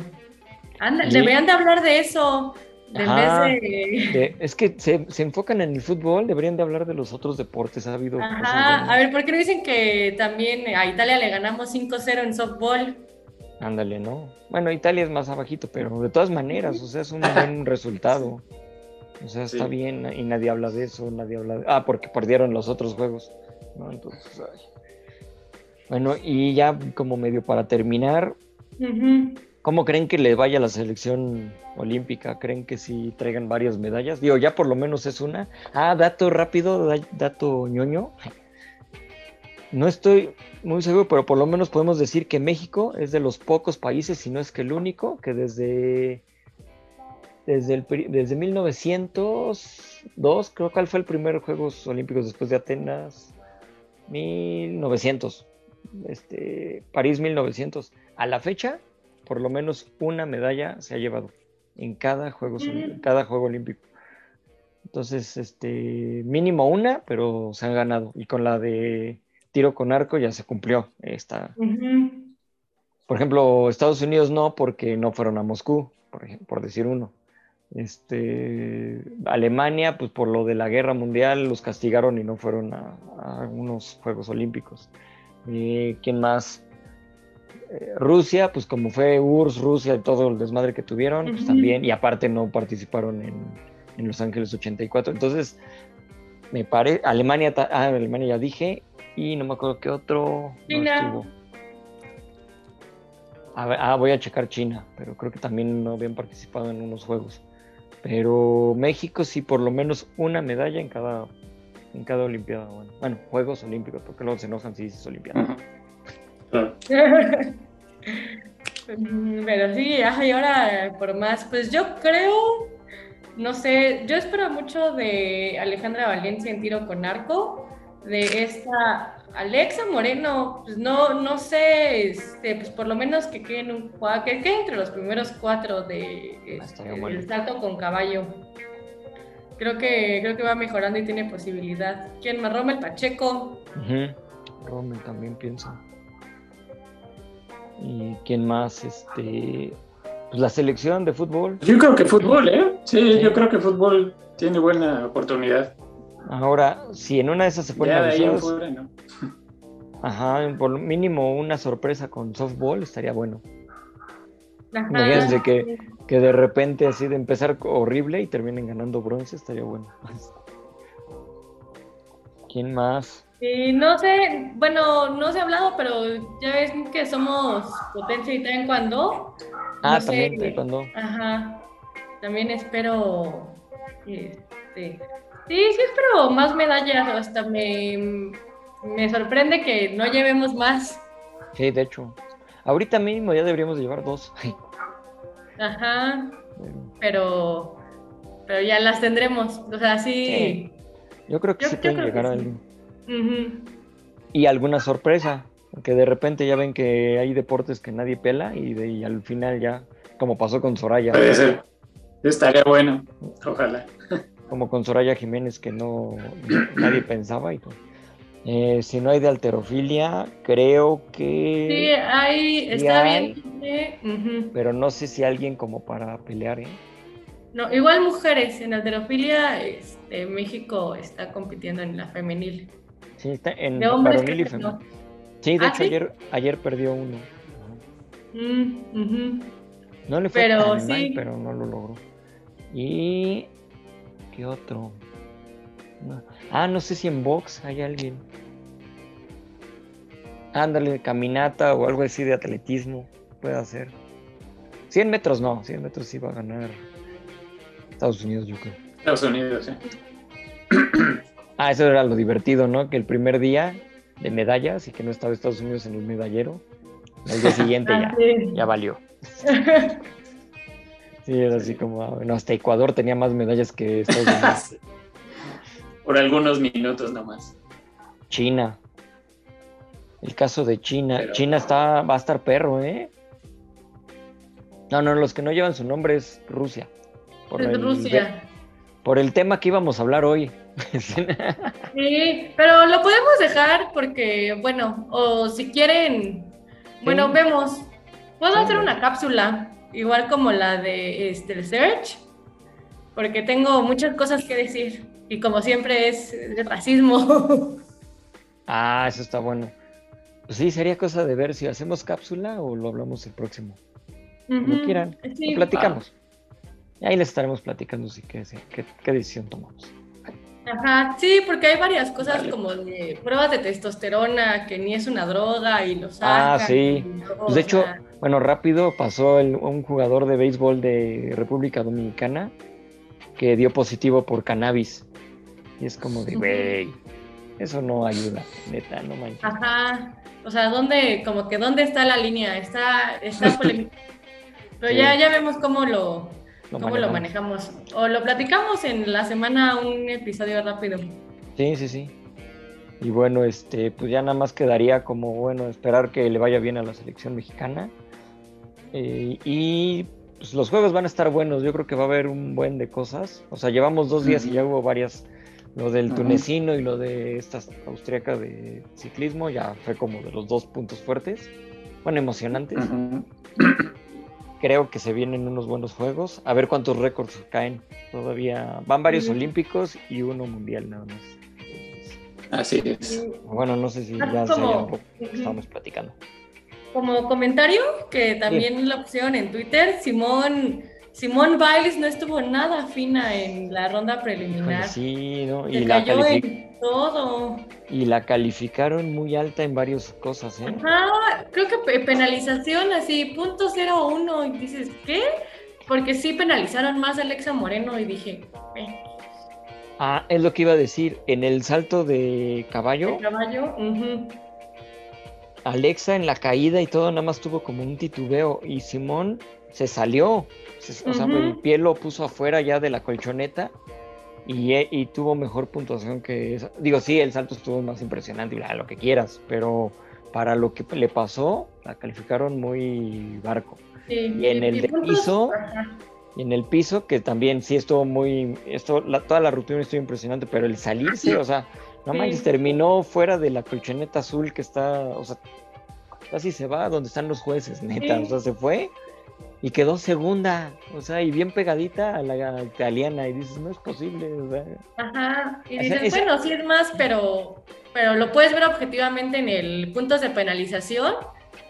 Anda, deberían de hablar de eso, Ajá. de... Es que se, se enfocan en el fútbol, deberían de hablar de los otros deportes, ha habido Ajá, a ver, ¿por qué no dicen que también a Italia le ganamos 5-0 en softball? Ándale, ¿no? Bueno, Italia es más abajito, pero de todas maneras, o sea, es un buen resultado. O sea, está Sí. bien y nadie habla de eso, nadie habla de... Ah, porque perdieron los otros juegos, ¿no? Entonces, ay. Bueno, y ya como medio para terminar. ¿cómo creen que le vaya a la selección olímpica? ¿Creen que sí traigan varias medallas? Digo, ya por lo menos es una. Ah, dato rápido, da- dato ñoño. No estoy muy seguro, pero por lo menos podemos decir que México es de los pocos países, si no es que el único, que desde, desde, el, desde 1902, creo que fue el primer Juegos Olímpicos después de Atenas, 1900, este, París 1900. A la fecha, por lo menos una medalla se ha llevado en cada, Juegos, en cada Juego Olímpico. Entonces, este, mínimo una, pero se han ganado. Y con la de tiro con arco ya se cumplió esta. Por ejemplo, Estados Unidos no, porque no fueron a Moscú, por, ej- por decir uno. Este, Alemania, pues por lo de la guerra mundial, los castigaron y no fueron a, a algunos Juegos Olímpicos. Eh, ¿Quién más? Eh, Rusia, pues como fue URSS, Rusia y todo el desmadre que tuvieron, pues también, y aparte no participaron en, en Los Ángeles 84. Entonces, me parece, Alemania, ah, Alemania ya dije, y no me acuerdo qué otro China. estuvo. A ver, ah, voy a checar China, pero creo que también no habían participado en unos juegos. Pero México sí, por lo menos una medalla en cada, en cada Olimpiada. Bueno, bueno, Juegos Olímpicos, porque luego se enojan si dices Olimpiada. Claro. Pero sí, y ahora por más, pues yo creo, no sé, yo espero mucho de Alejandra Valencia en tiro con arco, de esta Alexa Moreno, pues no, no sé, este, pues por lo menos que quede, en un, que quede entre los primeros cuatro de este, estaría bueno. el salto con caballo. Creo que, creo que va mejorando y tiene posibilidad. ¿Quién más? Rommel Pacheco. Ujú. Rommel también pienso. ¿Y quién más? Este, pues la selección de fútbol. Yo creo que fútbol, ¿eh? Sí, Sí. yo creo que fútbol tiene buena oportunidad. Ahora, si en una de esas se ponen Ya en abusados, ¿no? ajá, por lo mínimo una sorpresa con softball estaría bueno. Imagínense que, que de repente así de empezar horrible y terminen ganando bronce, estaría bueno. ¿Quién más? Y no sé, bueno, no se ha hablado, pero ya ves que somos potencia y taekwondo. Ah, también taekwondo. Ajá. También espero, este, sí, sí espero más medallas, hasta me, me sorprende que no llevemos más. Sí, de hecho. Ahorita mínimo ya deberíamos llevar dos. Ajá. Pero, pero ya las tendremos. O sea, sí. Yo creo que sí pueden llegar a alguien. Y alguna sorpresa, que de repente ya ven que hay deportes que nadie pela y, de, al final ya, como pasó con Soraya. Puede ser. Estaría bueno, ojalá. Como con Soraya Jiménez que no nadie pensaba y todo. Eh, si no hay de alterofilia, creo que. Sí, hay, está bien. Pero no sé si alguien como para pelear, ¿eh? No, igual mujeres, en alterofilia, este, México está compitiendo en la femenil. Sí, está en varonil y femenil. Sí, de ah, hecho Ayer, ayer perdió uno. Mm, no le fue pero, tan mal, pero no lo logró. Y. ¿Qué otro? Ah, no sé si en box hay alguien. Ándale, caminata o algo así de atletismo. Puede hacer. 100 metros no, 100 metros sí va a ganar Estados Unidos, yo creo. Estados Unidos, sí. Ah, eso era lo divertido, ¿no? Que el primer día de medallas y que no estaba Estados Unidos en el medallero, el día siguiente ya, ya valió. Sí, era así como, ah, bueno, hasta Ecuador tenía más medallas que Estados Unidos. Por algunos minutos nomás. China. El caso de China. China está, va a estar perro, ¿eh? No, no, los que no llevan su nombre es Rusia. Por es Rusia. Por el tema que íbamos a hablar hoy. sí, pero lo podemos dejar porque, bueno, o si quieren, bueno, vemos. Puedo hacer una cápsula, igual como la de este, el Search, porque tengo muchas cosas que decir y como siempre es de racismo. ah, eso está bueno. Pues sí, sería cosa de ver si hacemos cápsula o lo hablamos el próximo. Como quieran, lo platicamos. Ahí les estaremos platicando si qué, qué, decisión tomamos. Ajá, sí, porque hay varias cosas como de pruebas de testosterona, que ni es una droga y lo sacan. Ah, sí. Pues de hecho, bueno, rápido pasó un jugador de béisbol de República Dominicana que dio positivo por cannabis. Y es como de, güey, eso no ayuda, neta, no manches. Ajá, o sea, ¿dónde, como que dónde está la línea? Está, está Pero ya, ya vemos cómo lo, cómo lo manejamos. O lo platicamos en la semana, un episodio rápido. Sí, sí, sí. Y bueno, este, pues ya nada más quedaría como, bueno, esperar que le vaya bien a la selección mexicana. Eh, y pues los juegos van a estar buenos, yo creo que va a haber un buen de cosas. O sea, llevamos dos días y ya hubo varias lo del tunecino y lo de esta austriaca de ciclismo ya fue como de los dos puntos fuertes. Bueno, emocionantes. Creo que se vienen unos buenos juegos. A ver cuántos récords caen. Todavía van varios olímpicos y uno mundial nada más. Así es. Bueno, no sé si ya como, estamos platicando. Como comentario, que también la opción en Twitter, Simón Simón Biles no estuvo nada fina en la ronda preliminar. Sí, ¿no? Y Se la cayó en todo. Y la calificaron muy alta en varias cosas, ¿eh? Ajá, creo que penalización así, punto cero uno, y dices, ¿qué? Porque sí penalizaron más a Alexa Moreno y dije. Ah, es lo que iba a decir, en el salto de caballo. De caballo, Alexa en la caída y todo nada más tuvo como un titubeo y Simón se salió. O sea, el pie lo puso afuera ya de la colchoneta y, eh, y, tuvo mejor puntuación que esa. Digo, sí, el salto estuvo más impresionante y lo que quieras, pero para lo que le pasó, la calificaron muy barco. y en el piso, y en el piso, que también sí estuvo muy, esto, toda la rutina estuvo impresionante, pero el salirse, o sea, no manches, terminó fuera de la colchoneta azul que está, o sea, casi se va donde están los jueces, neta, o sea, se fue y quedó segunda, o sea, y bien pegadita a la italiana, y dices, no es posible, o sea. Ajá, y dices, bueno, sí es más, pero, pero lo puedes ver objetivamente en el puntos de penalización,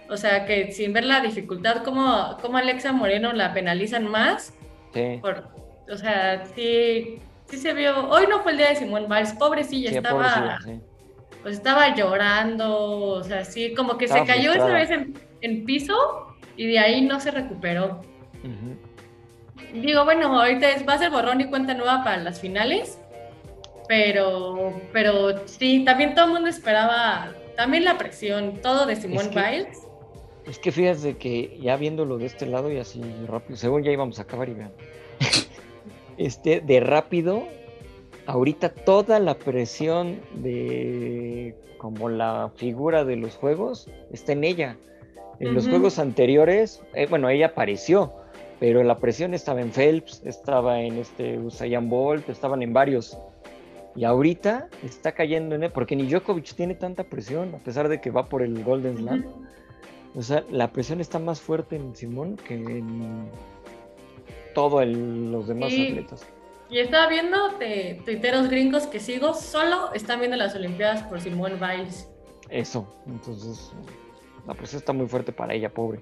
O sea, que sin ver la dificultad, como, como Alexa Moreno la penalizan más. Sí. Por, o sea, sí, sí se vio. Hoy no fue el día de Simón Biles, pobrecilla, Sí, estaba, pobrecilla, sí. pues estaba llorando, o sea, sí, como que Estaba se cayó esa vez en, en piso y de ahí no se recuperó. Digo, bueno, ahorita es, va a ser borrón y cuenta nueva para las finales, pero, pero sí, también todo el mundo esperaba, también la presión, todo de Simón que- Biles. Es que fíjate que ya viéndolo de este lado y así rápido, según ya íbamos a acabar y vean. Este, de rápido, ahorita toda la presión de como la figura de los juegos está en ella. En los juegos anteriores, eh, bueno, ella apareció, pero la presión estaba en Phelps, estaba en este Usain Bolt, estaban en varios. Y ahorita está cayendo en él, porque ni Djokovic tiene tanta presión, a pesar de que va por el Golden Slam. O sea, la presión está más fuerte en Simón que en todos los demás Sí. atletas. Y estaba viendo de tuiteros gringos que sigo, solo están viendo las Olimpiadas por Simón Biles. Eso, entonces la presión está muy fuerte para ella, pobre.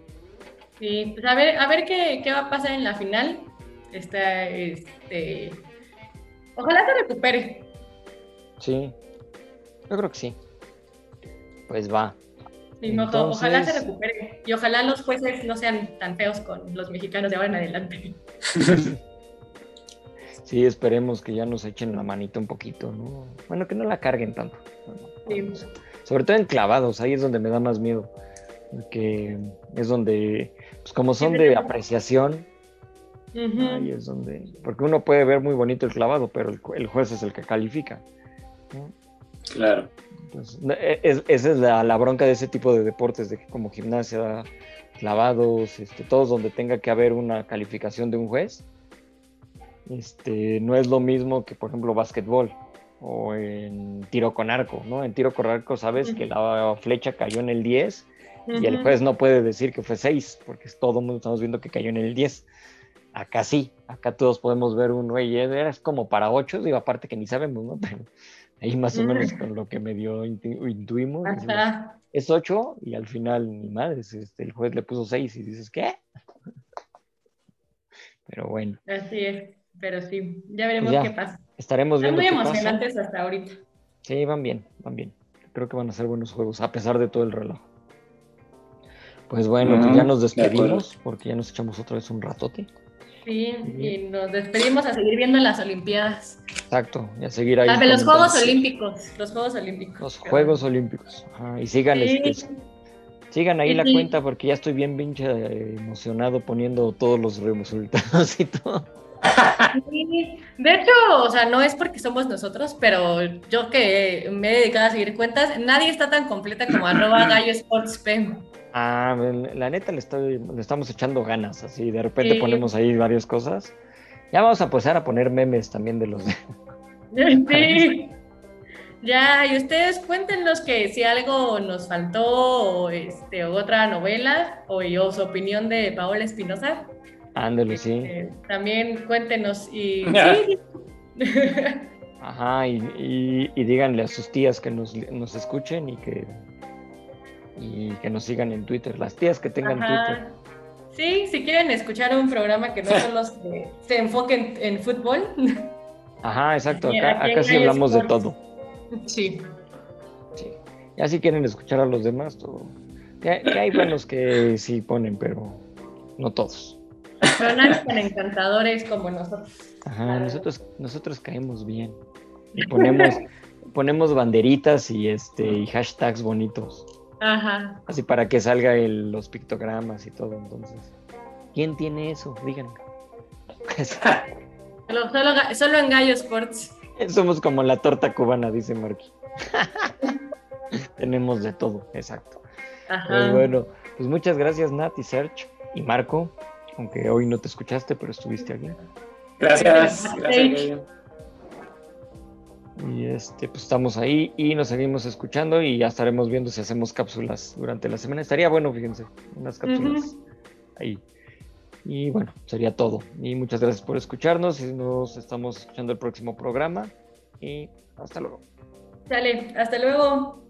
Sí, pues a ver, a ver qué, qué va a pasar en la final. Está, este, ojalá se recupere. Sí, yo creo que sí. Pues va. Sí, no, ojo- Ojalá se recupere. Y ojalá los jueces no sean tan feos con los mexicanos de ahora en adelante. Sí, esperemos que ya nos echen la manita un poquito, ¿no? Bueno, que no la carguen tanto. Sí. Sobre todo en clavados, ahí es donde me da más miedo. Porque es donde, pues como son de apreciación, ahí es donde. Porque uno puede ver muy bonito el clavado, pero el, el juez es el que califica. ¿no? Claro. Entonces, no, e- es- esa es la, la bronca de ese tipo de deportes, de que como gimnasia, clavados, este, todos donde tenga que haber una calificación de un juez. Este, no es lo mismo que, por ejemplo, básquetbol o en tiro con arco, ¿no? En tiro con arco sabes que la flecha cayó en el 10 y el juez no puede decir que fue 6, porque todo el mundo estamos viendo que cayó en el 10. Acá sí, acá todos podemos ver un, güey, era como para 8, digo, aparte que ni sabemos, ¿no? Pero ahí más o menos con lo que medio intu- intuimos, decimos, es 8 y al final, ni madres, este, el juez le puso 6 y dices, ¿qué? Pero bueno, Así es. Pero sí, ya veremos Ya. qué pasa. estaremos Están viendo muy qué pasa. emocionantes hasta ahorita. Sí, van bien, van bien. Creo que van a ser buenos juegos, a pesar de todo el relajo. Pues bueno, pues ya nos de acuerdo. despedimos, porque ya nos echamos otra vez un ratote. Sí, y nos despedimos a seguir viendo las Olimpiadas. Exacto, y a seguir ahí. Ah, los Juegos. Olímpicos. Los Juegos Olímpicos. Los. Juegos Olímpicos. Ajá, y sigan, Sí. este, sigan ahí Sí, la sí. cuenta porque ya estoy bien pinche eh, emocionado poniendo todos los resultados y todo. Sí, De hecho, o sea, no es porque somos nosotros, pero yo que me he dedicado a seguir cuentas, nadie está tan completa como arroba gallo sports. Ah, la neta le, estoy- le estamos echando ganas, así de repente Sí. ponemos ahí varias cosas. Ya vamos a empezar a poner memes también de los. Sí. Ya, y ustedes cuéntenos que si algo nos faltó, o, este, o otra novela, o, o su opinión de Paola Espinosa. Ándale, sí. Eh, también cuéntenos y Ya. sí. Ajá, y, y- y díganle a sus tías que nos, nos escuchen y que, y que nos sigan en Twitter. Las tías que tengan Twitter. Sí, si quieren escuchar un programa que no solo se, se enfoque en, en fútbol. Ajá, exacto. Acá, acá sí hablamos de todo. Sí. Sí. Ya si quieren escuchar a los demás, todo. Que, que hay buenos que sí ponen, pero no todos. Pero nadie tan encantadores como nosotros. Ajá, nosotros, nosotros caemos bien. Y ponemos, ponemos banderitas y este y hashtags bonitos. Ajá. Así para que salga el- los pictogramas y todo. Entonces, ¿quién tiene eso? Díganme. Solo, solo, en Gallo Sports. Somos como la torta cubana, dice Marky. Tenemos de todo, exacto. Ajá. Pues bueno, pues muchas gracias Nat y Serge y Marco, aunque hoy no te escuchaste, pero estuviste aquí. Gracias. Gracias. Y este, pues estamos ahí y nos seguimos escuchando y ya estaremos viendo si hacemos cápsulas durante la semana. Estaría bueno, fíjense, unas cápsulas ahí. Y bueno, sería todo. Y muchas gracias por escucharnos y nos estamos escuchando el próximo programa. Y hasta luego. Sale, hasta luego.